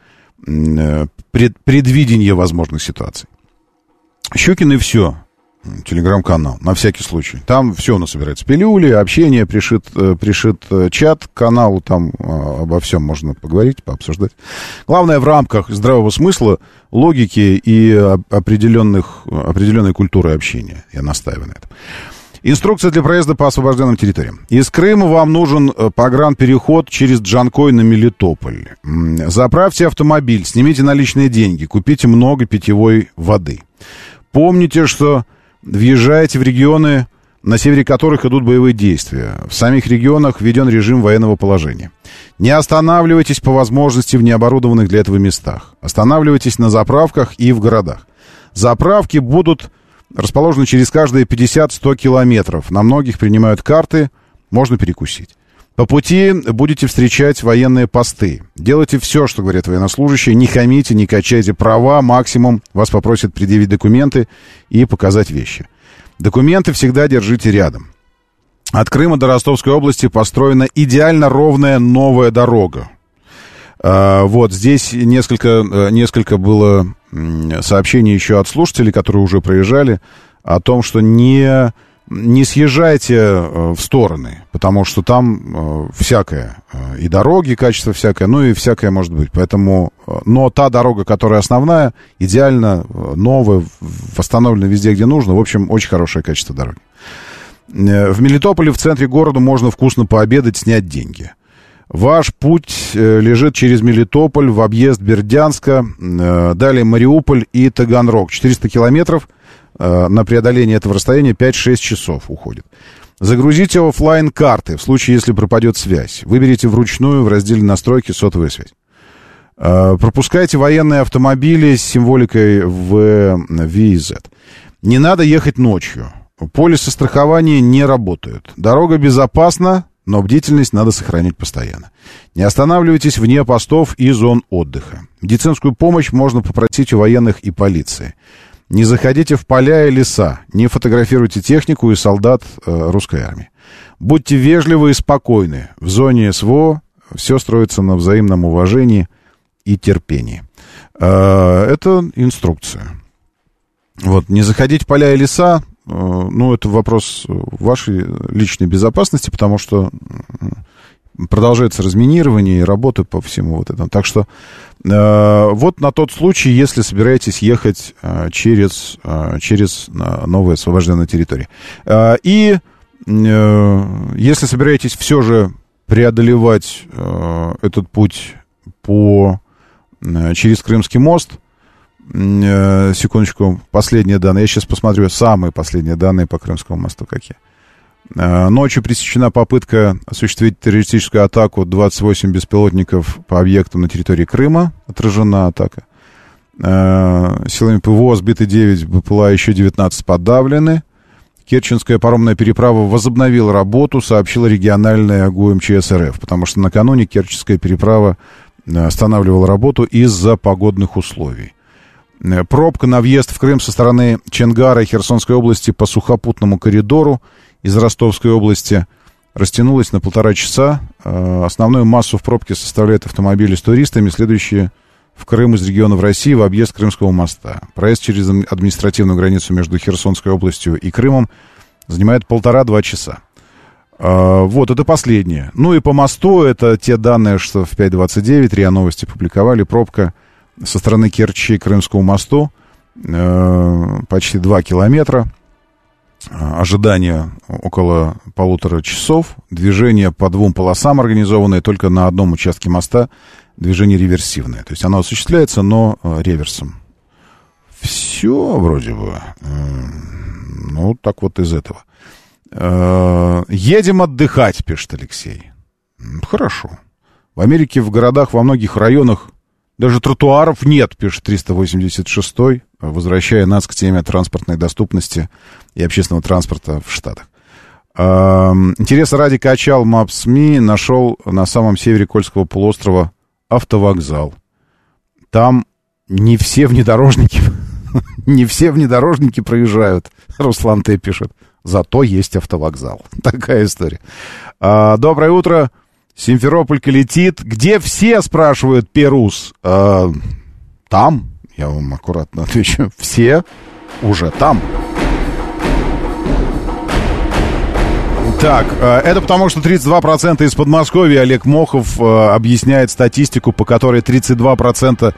э, пред, предвидения возможных ситуаций. Щукин и все телеграм-канал, на всякий случай. Там все у нас собирается. Пилюли, общение, пришит, э, пришит э, чат к каналу, там э, обо всем можно поговорить, пообсуждать. Главное, в рамках здравого смысла, логики и определенных, определенной культуры общения. Я настаиваю на этом. Инструкция для проезда по освобожденным территориям. Из Крыма вам нужен погранпереход через Джанкой на Мелитополь. Заправьте автомобиль, снимите наличные деньги, купите много питьевой воды. Помните, что въезжаете в регионы, на севере которых идут боевые действия. В самих регионах введен режим военного положения. Не останавливайтесь по возможности в необорудованных для этого местах. Останавливайтесь на заправках и в городах. Заправки будут расположены через каждые 50-100 километров. На многих принимают карты, можно перекусить. По пути будете встречать военные посты. Делайте все, что говорят военнослужащие. Не хамите, не качайте права. Максимум вас попросят предъявить документы и показать вещи. Документы всегда держите рядом. От Крыма до Ростовской области построена идеально ровная новая дорога. А, вот здесь несколько, э, несколько было сообщений еще от слушателей, которые уже проезжали, о том, что не не съезжайте э, в стороны, потому что там э, всякое, э, и дороги, качество всякое, ну и всякое может быть. Поэтому, но та дорога, которая основная, идеально новая, восстановлена везде, где нужно. В общем, очень хорошее качество дороги. В Мелитополе, в центре города, можно вкусно пообедать, снять деньги. Ваш путь лежит через Мелитополь в объезд Бердянска, далее Мариуполь и Таганрог. 400 километров – на преодоление этого расстояния 5-6 часов уходит. Загрузите офлайн карты в случае, если пропадет связь. Выберите вручную в разделе настройки сотовая связь. Э, пропускайте военные автомобили с символикой в VZ. Не надо ехать ночью. Полисы страхования не работают. Дорога безопасна, но бдительность надо сохранять постоянно. Не останавливайтесь вне постов и зон отдыха. Медицинскую помощь можно попросить у военных и полиции. Не заходите в поля и леса, не фотографируйте технику и солдат э, русской армии. Будьте вежливы и спокойны. В зоне СВО все строится на взаимном уважении и терпении. Э, это инструкция. Вот, не заходить в поля и леса, э, ну, это вопрос вашей личной безопасности, потому что продолжается разминирование и работы по всему вот этому. Так что э, вот на тот случай, если собираетесь ехать э, через, э, через новые освобожденные территории. Э, и э, если собираетесь все же преодолевать э, этот путь по, э, через Крымский мост, э, секундочку, последние данные, я сейчас посмотрю самые последние данные по Крымскому мосту какие. Э, ночью пресечена попытка осуществить террористическую атаку. 28 беспилотников по объектам на территории Крыма. Отражена атака. Э, силами ПВО сбиты 9 БПЛА, еще 19 подавлены. Керченская паромная переправа возобновила работу, сообщила региональная ГУ МЧС РФ, потому что накануне Керченская переправа э, останавливала работу из-за погодных условий. Пробка на въезд в Крым со стороны Ченгара и Херсонской области по сухопутному коридору из Ростовской области растянулась на полтора часа. Э, основную массу в пробке составляют автомобили с туристами, следующие в Крым из регионов России в объезд Крымского моста. Проезд через административную границу между Херсонской областью и Крымом занимает полтора-два часа. Э, вот, это последнее. Ну и по мосту, это те данные, что в 5.29 РИА Новости публиковали, пробка со стороны Керчи к Крымскому мосту э, почти 2 километра. А, ожидание около полутора часов, движение по двум полосам организованное только на одном участке моста движение реверсивное. То есть оно осуществляется, но э, реверсом. Все вроде бы. Ну, так вот из этого. Э, едем отдыхать, пишет Алексей. Хорошо. В Америке в городах во многих районах даже тротуаров нет, пишет 386 возвращая нас к теме транспортной доступности и общественного транспорта в Штатах. Интересно ради качал Maps.me, нашел на самом севере Кольского полуострова автовокзал. Там не все внедорожники, не все внедорожники проезжают, Руслан Т. пишет. Зато есть автовокзал. Такая история. А, доброе утро. Симферополька летит. Где все, спрашивают Перус? А, там. Я вам аккуратно отвечу. Все уже там. Так, э, это потому, что 32% из Подмосковья Олег Мохов э, объясняет статистику, по которой 32%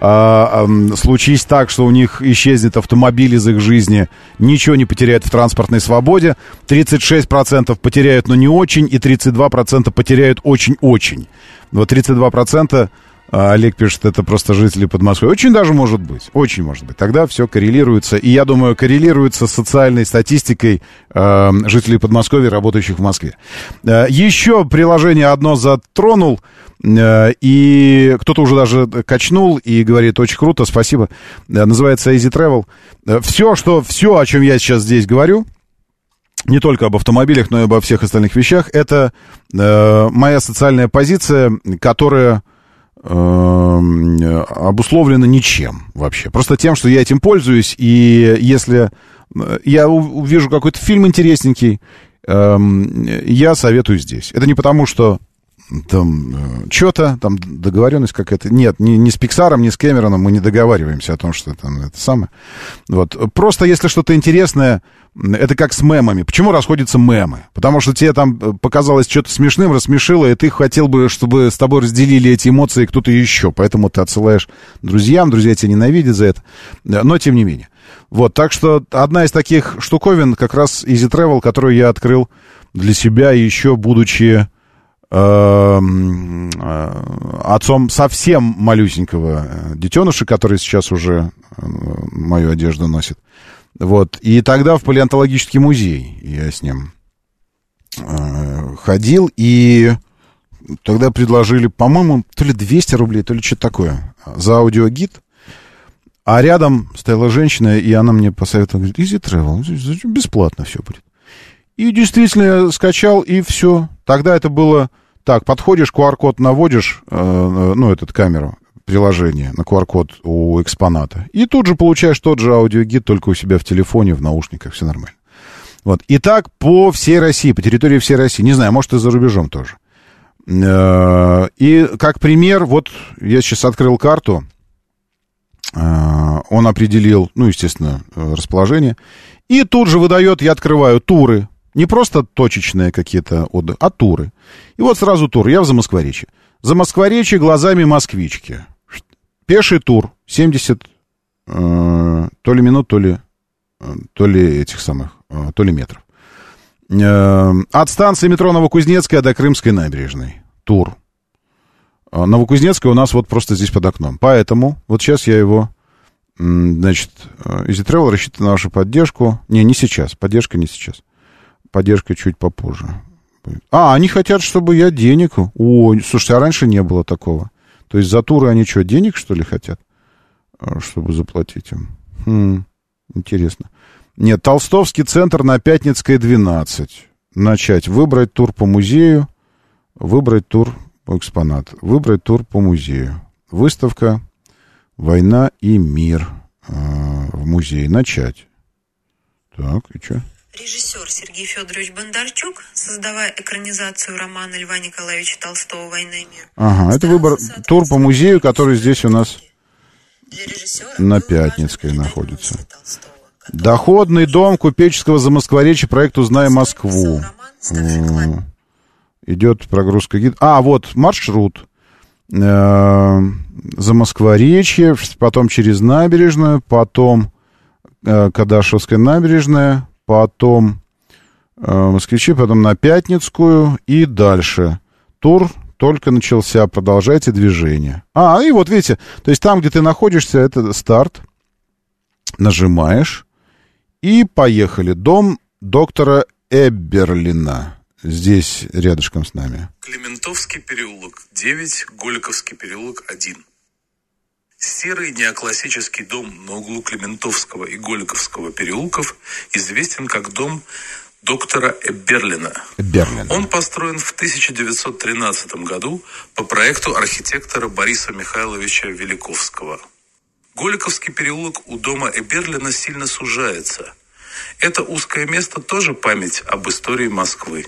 э, случись так, что у них исчезнет автомобиль из их жизни, ничего не потеряют в транспортной свободе, 36% потеряют, но не очень, и 32% потеряют очень-очень. Вот 32% а Олег пишет, это просто жители Подмосковья. Очень даже может быть. Очень может быть. Тогда все коррелируется. И я думаю, коррелируется с социальной статистикой э, жителей Подмосковья, работающих в Москве. Э, еще приложение одно затронул. Э, и кто-то уже даже качнул и говорит, очень круто, спасибо. Э, называется Easy Travel. Э, все, что, все, о чем я сейчас здесь говорю, не только об автомобилях, но и обо всех остальных вещах, это э, моя социальная позиция, которая обусловлено ничем вообще. Просто тем, что я этим пользуюсь, и если э, я увижу какой-то фильм интересненький, эм, я советую здесь. Это не потому, что там э, что-то, там договоренность какая-то. Нет, ни, ни с Пиксаром, ни с Кэмероном мы не договариваемся о том, что там это самое. Вот. Просто если что-то интересное, это как с мемами. Почему расходятся мемы? Потому что тебе там э, показалось что-то смешным, рассмешило, и ты хотел бы, чтобы с тобой разделили эти эмоции кто-то еще. Поэтому ты отсылаешь друзьям, друзья тебя ненавидят за это. Но тем не менее. Вот, так что одна из таких штуковин как раз Easy Travel, которую я открыл для себя еще будучи Эм, э, отцом совсем малюсенького э, детеныша, который сейчас уже мою одежду носит. Вот. И тогда в палеонтологический музей я с ним ходил, и тогда предложили, по-моему, то ли 200 рублей, то ли что-то такое за аудиогид. А рядом стояла женщина, и она мне посоветовала, говорит, Easy Travel, бесплатно все будет. И действительно я скачал, и все. Тогда это было так, подходишь, QR-код наводишь, э, э, ну, этот камеру, приложение на QR-код у экспоната, и тут же получаешь тот же аудиогид, только у себя в телефоне, в наушниках, все нормально. Вот. И так по всей России, по территории всей России. Не знаю, может, и за рубежом тоже. Э, и как пример, вот я сейчас открыл карту, он определил, ну, естественно, расположение, и тут же выдает, я открываю туры, не просто точечные какие-то отдых, а туры. И вот сразу тур. Я в Замоскворечье. Замоскворечье глазами москвички. Пеший тур. 70 э, то ли минут, то ли, э, то ли этих самых, э, то ли метров. Э, от станции метро Новокузнецкая до Крымской набережной. Тур. Э, Новокузнецкая у нас вот просто здесь под окном. Поэтому вот сейчас я его... Значит, э, Easy Travel рассчитан на вашу поддержку. Не, не сейчас. Поддержка не сейчас поддержка чуть попозже. А, они хотят, чтобы я денег... О, слушайте, а раньше не было такого. То есть за туры они что, денег, что ли, хотят? А, чтобы заплатить им. Хм, интересно. Нет, Толстовский центр на Пятницкой 12. Начать. Выбрать тур по музею. Выбрать тур по экспонат. Выбрать тур по музею. Выставка «Война и мир» э, в музее. Начать. Так, и что? Режиссер Сергей Федорович Бондарчук, создавая экранизацию романа Льва Николаевича Толстого «Война и мир». Ага, это выбор, тур по музею, который здесь у нас на Пятницкой находится. Доходный дом купеческого замоскворечья, проект «Узнай Москву». Идет прогрузка гид. А, вот маршрут. Э, Замоскворечье, потом через набережную, потом э, Кадашевская набережная, потом э, москвичи, потом на Пятницкую и дальше. Тур только начался, продолжайте движение. А, и вот видите, то есть там, где ты находишься, это старт. Нажимаешь. И поехали. Дом доктора Эбберлина. Здесь рядышком с нами. Клементовский переулок 9, Голиковский переулок 1. Серый неоклассический дом на углу Клементовского и Голиковского переулков известен как дом доктора Эберлина. Берлин. Он построен в 1913 году по проекту архитектора Бориса Михайловича Великовского. Голиковский переулок у дома Эберлина сильно сужается. Это узкое место тоже память об истории Москвы.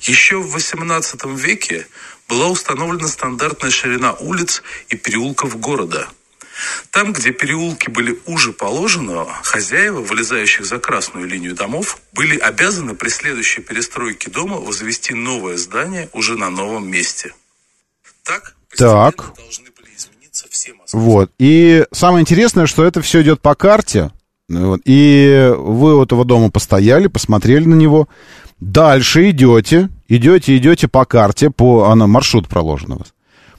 Еще в XVIII веке была установлена стандартная ширина улиц и переулков города. Там, где переулки были уже положенного, хозяева, вылезающих за красную линию домов, были обязаны при следующей перестройке дома возвести новое здание уже на новом месте. Так, Так. Вот. И самое интересное, что это все идет по карте. Вот. И вы у этого дома постояли, посмотрели на него. Дальше идете, идете, идете по карте, по она, маршрут проложен у вас.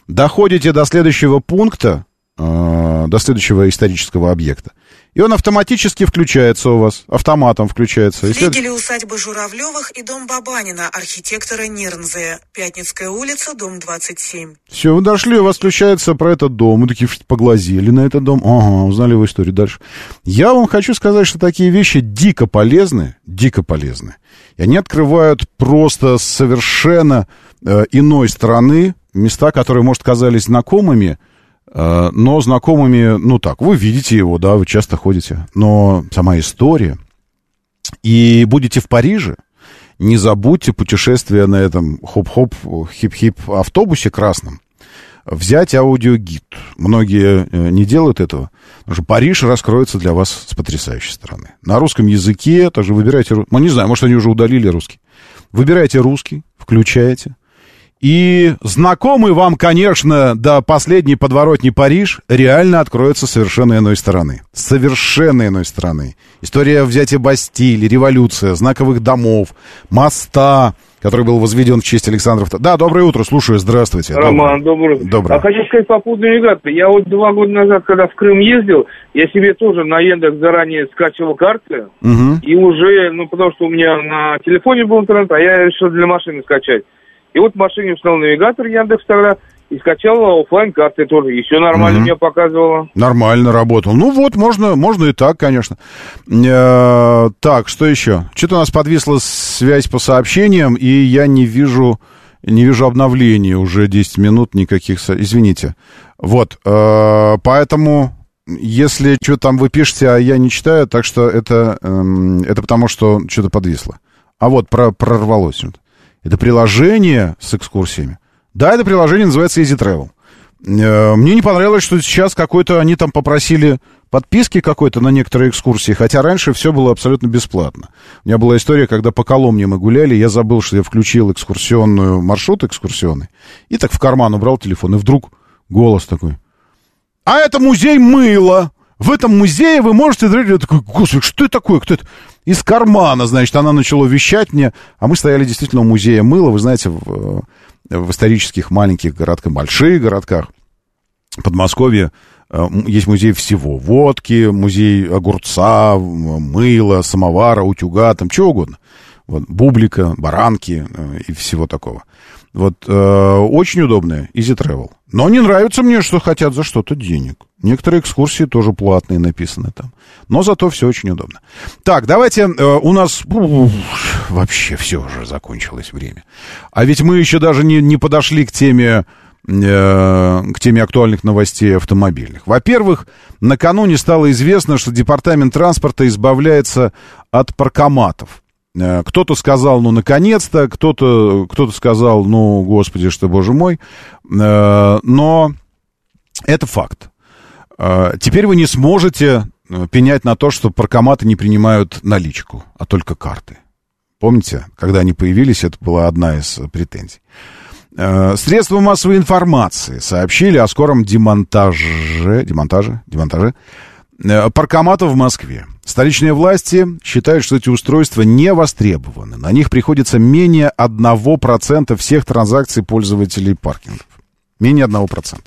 Доходите до следующего пункта, э, до следующего исторического объекта. И он автоматически включается у вас, автоматом включается. Флигели усадьбы Журавлевых и дом Бабанина, архитектора Нернзе. Пятницкая улица, дом 27. Все, вы дошли, у вас включается про этот дом. Мы такие поглазели на этот дом. Ага, узнали его историю дальше. Я вам хочу сказать, что такие вещи дико полезны, дико полезны. И они открывают просто совершенно э, иной стороны места, которые, может, казались знакомыми, но знакомыми, ну так, вы видите его, да, вы часто ходите. Но сама история. И будете в Париже, не забудьте путешествие на этом хоп-хоп, хип-хип автобусе красном. Взять аудиогид. Многие э, не делают этого. Потому что Париж раскроется для вас с потрясающей стороны. На русском языке, также выбирайте... Ну, не знаю, может, они уже удалили русский. Выбирайте русский, включаете. И знакомый вам, конечно, до последней подворотни Париж реально откроется совершенно иной стороны. Совершенно иной стороны. История взятия Бастилии, революция, знаковых домов, моста, который был возведен в честь Александра II. Да, доброе утро, слушаю, здравствуйте. Роман, добрый. Доброе. А хочу сказать по поводу навигации. Я вот два года назад, когда в Крым ездил, я себе тоже на Яндекс заранее скачивал карты. Мгм. И уже, ну, потому что у меня на телефоне был интернет, а я решил для машины скачать. И вот в машине установил навигатор Яндекс тогда и скачал оффлайн карты тоже. И все нормально Мгм. мне показывало. Нормально работал. Ну вот, можно, можно и так, конечно. Э, так, что еще? Что-то у нас подвисла связь по сообщениям, и я не вижу, не вижу обновлений уже 10 минут никаких. со- Извините. Вот, э, поэтому, если что там вы пишете, а я не читаю, так что это, эм, это потому, что что-то подвисло. А вот, про, прорвалось. вот. Это приложение с экскурсиями. Да, это приложение называется Easy Travel. Э, Мне не понравилось, что сейчас какой-то они там попросили подписки какой-то на некоторые экскурсии, хотя раньше все было абсолютно бесплатно. У меня была история, когда по Коломне мы гуляли, я забыл, что я включил экскурсионную маршрут экскурсионный, и так в карман убрал телефон, и вдруг голос такой. А это музей мыла. В этом музее вы можете... Я такой, господи, что это такое? Кто это? Из кармана, значит, она начала вещать мне. А мы стояли действительно у музея мыла, вы знаете, в, э, в исторических маленьких городках, больших городках. Подмосковье э, есть музей всего. Водки, музей огурца, мыла, самовара, утюга, там чего угодно. Вот, бублика, баранки э, и всего такого. Вот э, очень удобное, Easy Travel. Но не нравится мне, что хотят за что-то денег. Некоторые экскурсии тоже платные написаны там. Но зато все очень удобно. Так, давайте, э, у нас вообще все уже закончилось время. А ведь мы еще даже не, не подошли к теме, э, к теме актуальных новостей автомобильных. Во-первых, накануне стало известно, что Департамент транспорта избавляется от паркоматов. Э, Кто-то сказал, ну, наконец-то, кто-то кто сказал, ну, господи, что, боже мой. Э, Но это факт. Э, Теперь вы не сможете пенять на то, что паркоматы не принимают наличку, а только карты. Помните, когда они появились, это была одна из претензий. Средства массовой информации сообщили о скором демонтаже, демонтаже, демонтаже паркоматов в Москве. Столичные власти считают, что эти устройства не востребованы. На них приходится менее 1% всех транзакций пользователей паркингов. Менее 1%.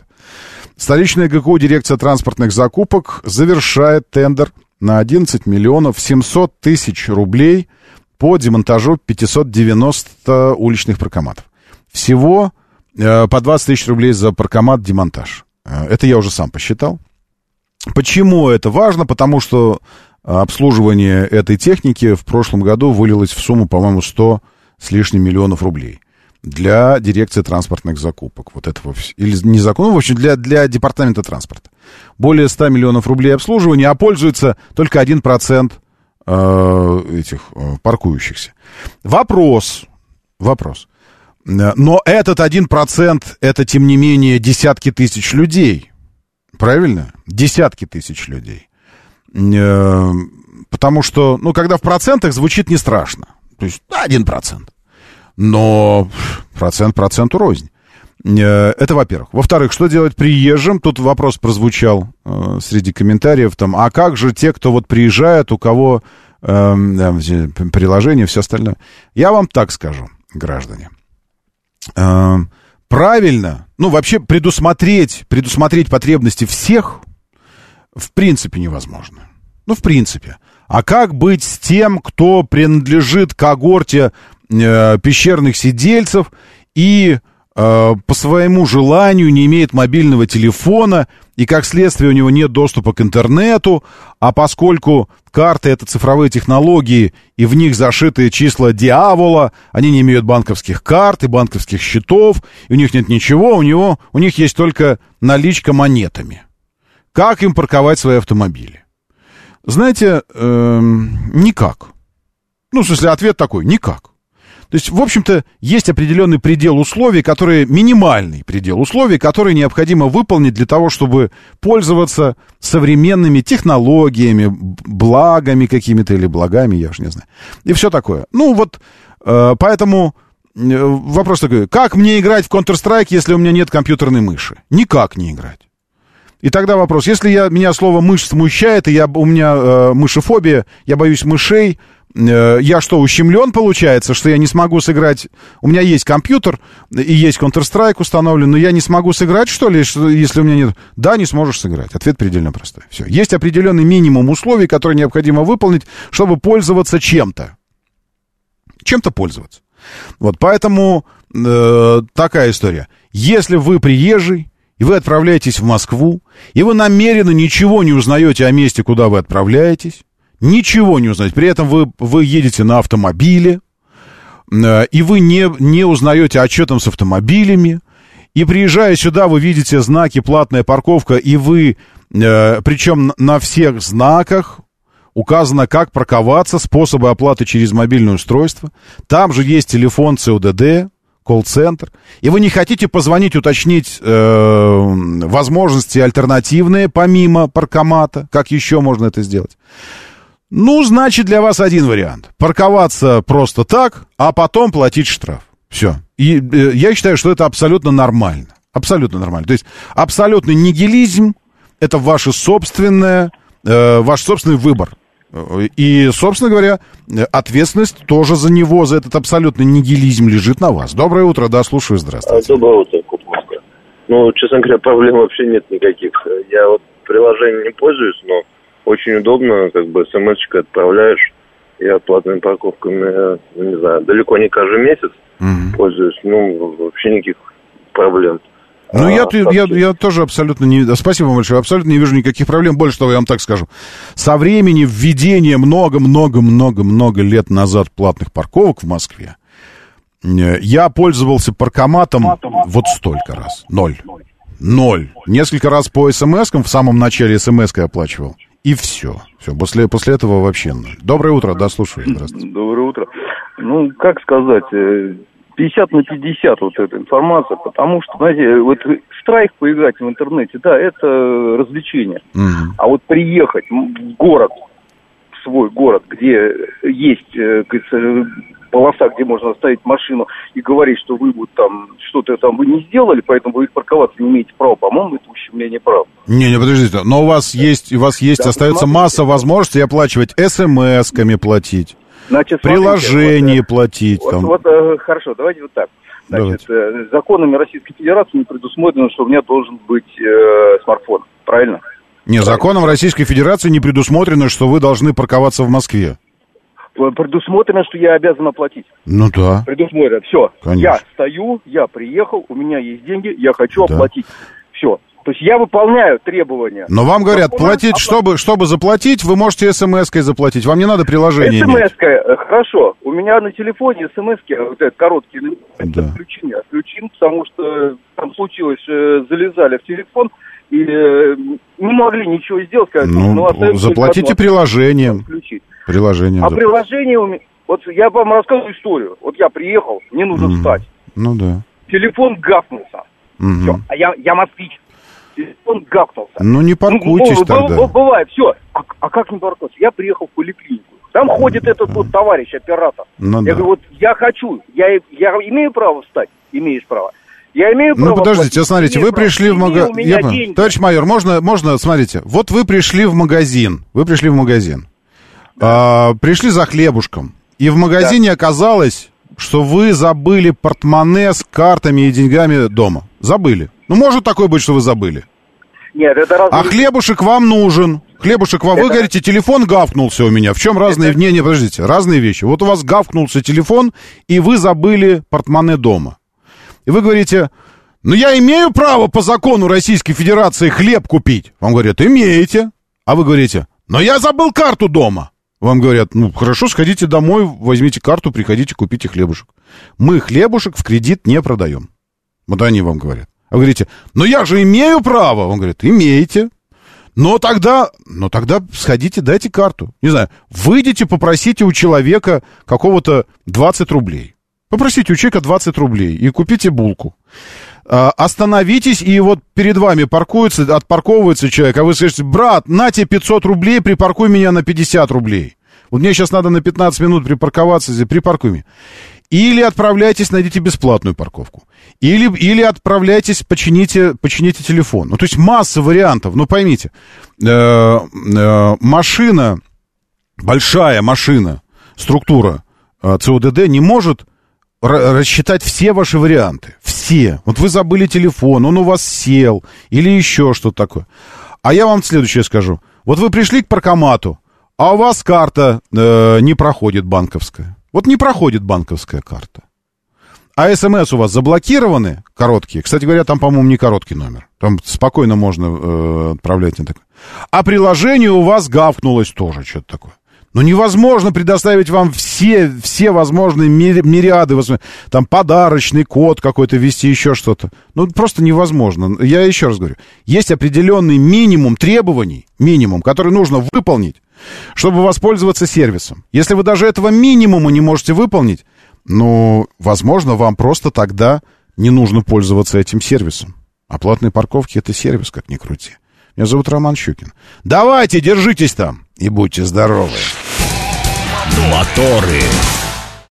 Столичная ГКУ дирекция транспортных закупок завершает тендер на 11 миллионов 700 тысяч рублей по демонтажу 590 уличных паркоматов. Всего э, по 20 тысяч рублей за паркомат демонтаж. Э, это я уже сам посчитал. Почему это важно? Потому что обслуживание этой техники в прошлом году вылилось в сумму, по-моему, 100 с лишним миллионов рублей для дирекции транспортных закупок. Вот этого, или не закона, в общем, для, для департамента транспорта. Более 100 миллионов рублей обслуживания, а пользуется только 1% э, этих э, паркующихся. Вопрос, вопрос. Но этот 1% это, тем не менее, десятки тысяч людей. Правильно? Десятки тысяч людей. Э, потому что, ну, когда в процентах звучит не страшно. То есть, один процент но процент проценту рознь. Э, это во-первых. Во-вторых, что делать приезжим? Тут вопрос прозвучал э, среди комментариев. Там, а как же те, кто вот приезжает, у кого э, приложение, все остальное? Я вам так скажу, граждане. Э, правильно, ну вообще предусмотреть, предусмотреть потребности всех в принципе невозможно. Ну, в принципе. А как быть с тем, кто принадлежит когорте э, пещерных сидельцев и э, по своему желанию не имеет мобильного телефона, и как следствие у него нет доступа к интернету, а поскольку карты — это цифровые технологии, и в них зашиты числа дьявола, они не имеют банковских карт и банковских счетов, и у них нет ничего, у, него, у них есть только наличка монетами. Как им парковать свои автомобили? Знаете, э, никак. Ну, в смысле, ответ такой, никак. То есть, в общем-то, есть определенный предел условий, которые, минимальный предел условий, которые необходимо выполнить для того, чтобы пользоваться современными технологиями, благами какими-то или благами, я уж не знаю. И все такое. Ну, вот, э, поэтому э, вопрос такой, как мне играть в Counter-Strike, если у меня нет компьютерной мыши? Никак не играть. И тогда вопрос, если я, меня слово мышь смущает, и я, у меня э, мышефобия, я боюсь мышей, Э, я что, ущемлен получается, что я не смогу сыграть... У меня есть компьютер и есть Counter-Strike установлен, но я не смогу сыграть, что ли, если у меня нет... Да, не сможешь сыграть. Ответ предельно простой. Все. Есть определенный минимум условий, которые необходимо выполнить, чтобы пользоваться чем-то. Чем-то пользоваться. Вот, поэтому э, такая история. Если вы приезжий, и вы отправляетесь в Москву, и вы намеренно ничего не узнаете о месте, куда вы отправляетесь, Ничего не узнать. При этом вы, вы едете на автомобиле, э, и вы не, не узнаете, о чем с автомобилями. И приезжая сюда, вы видите знаки «платная парковка», и вы, э, причем на всех знаках указано, как парковаться, способы оплаты через мобильное устройство. Там же есть телефон ЦУДД, колл-центр. И вы не хотите позвонить, уточнить э, возможности альтернативные, помимо паркомата, как еще можно это сделать. Ну, значит, для вас один вариант. Парковаться просто так, а потом платить штраф. Все. И э, я считаю, что это абсолютно нормально. Абсолютно нормально. То есть абсолютный нигилизм — это ваше собственное, э, ваш собственный выбор. И, собственно говоря, ответственность тоже за него, за этот абсолютный нигилизм лежит на вас. Доброе утро, да, слушаю, здравствуйте. Доброе утро, Куб Москва. Ну, честно говоря, проблем вообще нет никаких. Я вот приложением не пользуюсь, но очень удобно, как бы смс-очкой отправляешь. Я платными парковками, ну, не знаю, далеко не каждый месяц mm пользуюсь. Ну, вообще никаких проблем. Ну, а, я, я, я тоже абсолютно не... Спасибо вам большое. Абсолютно не вижу никаких проблем. Больше того, я вам так скажу. Со времени введения много-много-много-много лет назад платных парковок в Москве, э, я пользовался паркоматом вот столько раз. Ноль. Ноль. Несколько раз по смс-кам, в самом начале смс-кой оплачивал. И все. Все. После, после этого вообще ноль. Доброе утро, да, слушаю. Здравствуйте. Доброе утро. Ну, как сказать, 50 э, на 50 вот эта информация, потому что, знаете, вот страйк поиграть в интернете, да, это развлечение. Угу. А вот приехать в город свой город, где есть э, полоса, где можно оставить машину и говорить, что вы вот там что-то там вы не сделали, поэтому вы парковаться не имеете права. По-моему, это ущемление прав. Не, не, подождите, но у вас есть, у вас есть, да, остается масса возможностей оплачивать смс-ками платить, Значит, приложение вот, платить. Вот, там. вот, вот, хорошо, давайте вот так. Значит, давайте. законами Российской Федерации не предусмотрено, что у меня должен быть э, смартфон, правильно? Не, законом Российской Федерации не предусмотрено, что вы должны парковаться в Москве. Предусмотрено, что я обязан оплатить. Ну да. Предусмотрено. Все. Конечно. Я стою, я приехал, у меня есть деньги, я хочу да. оплатить. Все. То есть я выполняю требования. Но вам говорят, Закона, платить, оплатить. чтобы, чтобы заплатить, вы можете смс-кой заплатить. Вам не надо приложение смс-кой, э, хорошо. У меня на телефоне смс-ки, вот этот короткий, да. отключение, отключен, потому что там случилось, э, залезали в телефон, и э, не могли ничего сделать. Сказать, ну, ну заплатите приложением. Включить. Приложение. А приложение у меня... Вот я вам рассказываю историю. Вот я приехал, мне нужно mm. встать. Ну да. Телефон гafнулся. Mm-hmm. Все. А я, я москвич. Телефон гafнулся. Ну не паркуйтесь ну, тогда. Бывает, все. А, а как не паркуться? Я приехал в поликлинику. Там ходит этот вот товарищ, оператор. Ну, я да. говорю, вот я хочу, я, я имею право встать? Имеешь право. Я имею право... Ну, подождите, платить. смотрите, вы пришли в магазин... Товарищ майор, можно, можно, смотрите, вот вы пришли в магазин, вы пришли в магазин, да. а, пришли за хлебушком, и в магазине да. оказалось, что вы забыли портмоне с картами и деньгами дома. Забыли. Ну, может такое быть, что вы забыли. Нет, это раз... А хлебушек вам нужен. Хлебушек вам, это... вы говорите, телефон гавкнулся у меня. В чем разные... Это... Не, не, подождите, разные вещи. Вот у вас гавкнулся телефон, и вы забыли портмоне дома. И вы говорите, ну я имею право по закону Российской Федерации хлеб купить. Вам говорят, имеете. А вы говорите, но я забыл карту дома. Вам говорят, ну хорошо, сходите домой, возьмите карту, приходите, купите хлебушек. Мы хлебушек в кредит не продаем. Вот они вам говорят. А вы говорите, но я же имею право. Он говорит, имеете. Но тогда, но тогда сходите, дайте карту. Не знаю, выйдите, попросите у человека какого-то 20 рублей. Попросите у человека 20 рублей и купите булку. А, остановитесь, и вот перед вами паркуется, отпарковывается человек, а вы скажете, брат, на тебе 500 рублей, припаркуй меня на 50 рублей. Вот мне сейчас надо на 15 минут припарковаться, припаркуй меня. Или отправляйтесь, найдите бесплатную парковку. Или, или отправляйтесь, почините, почините телефон. Ну, то есть масса вариантов. Ну, поймите, э, э, машина, большая машина, структура э, ЦОДД не может рассчитать все ваши варианты. Все. Вот вы забыли телефон, он у вас сел, или еще что-то такое. А я вам следующее скажу. Вот вы пришли к паркомату, а у вас карта э, не проходит банковская. Вот не проходит банковская карта. А смс у вас заблокированы, короткие. Кстати говоря, там, по-моему, не короткий номер. Там спокойно можно э, отправлять на такое. А приложение у вас гавкнулось тоже, что-то такое. Но невозможно предоставить вам все, все возможные мириады, там подарочный код какой-то ввести, еще что-то. Ну, просто невозможно. Я еще раз говорю, есть определенный минимум требований, минимум, который нужно выполнить, чтобы воспользоваться сервисом. Если вы даже этого минимума не можете выполнить, ну, возможно, вам просто тогда не нужно пользоваться этим сервисом. А парковки — это сервис, как ни крути. Меня зовут Роман Щукин. Давайте, держитесь там и будьте здоровы. Моторы.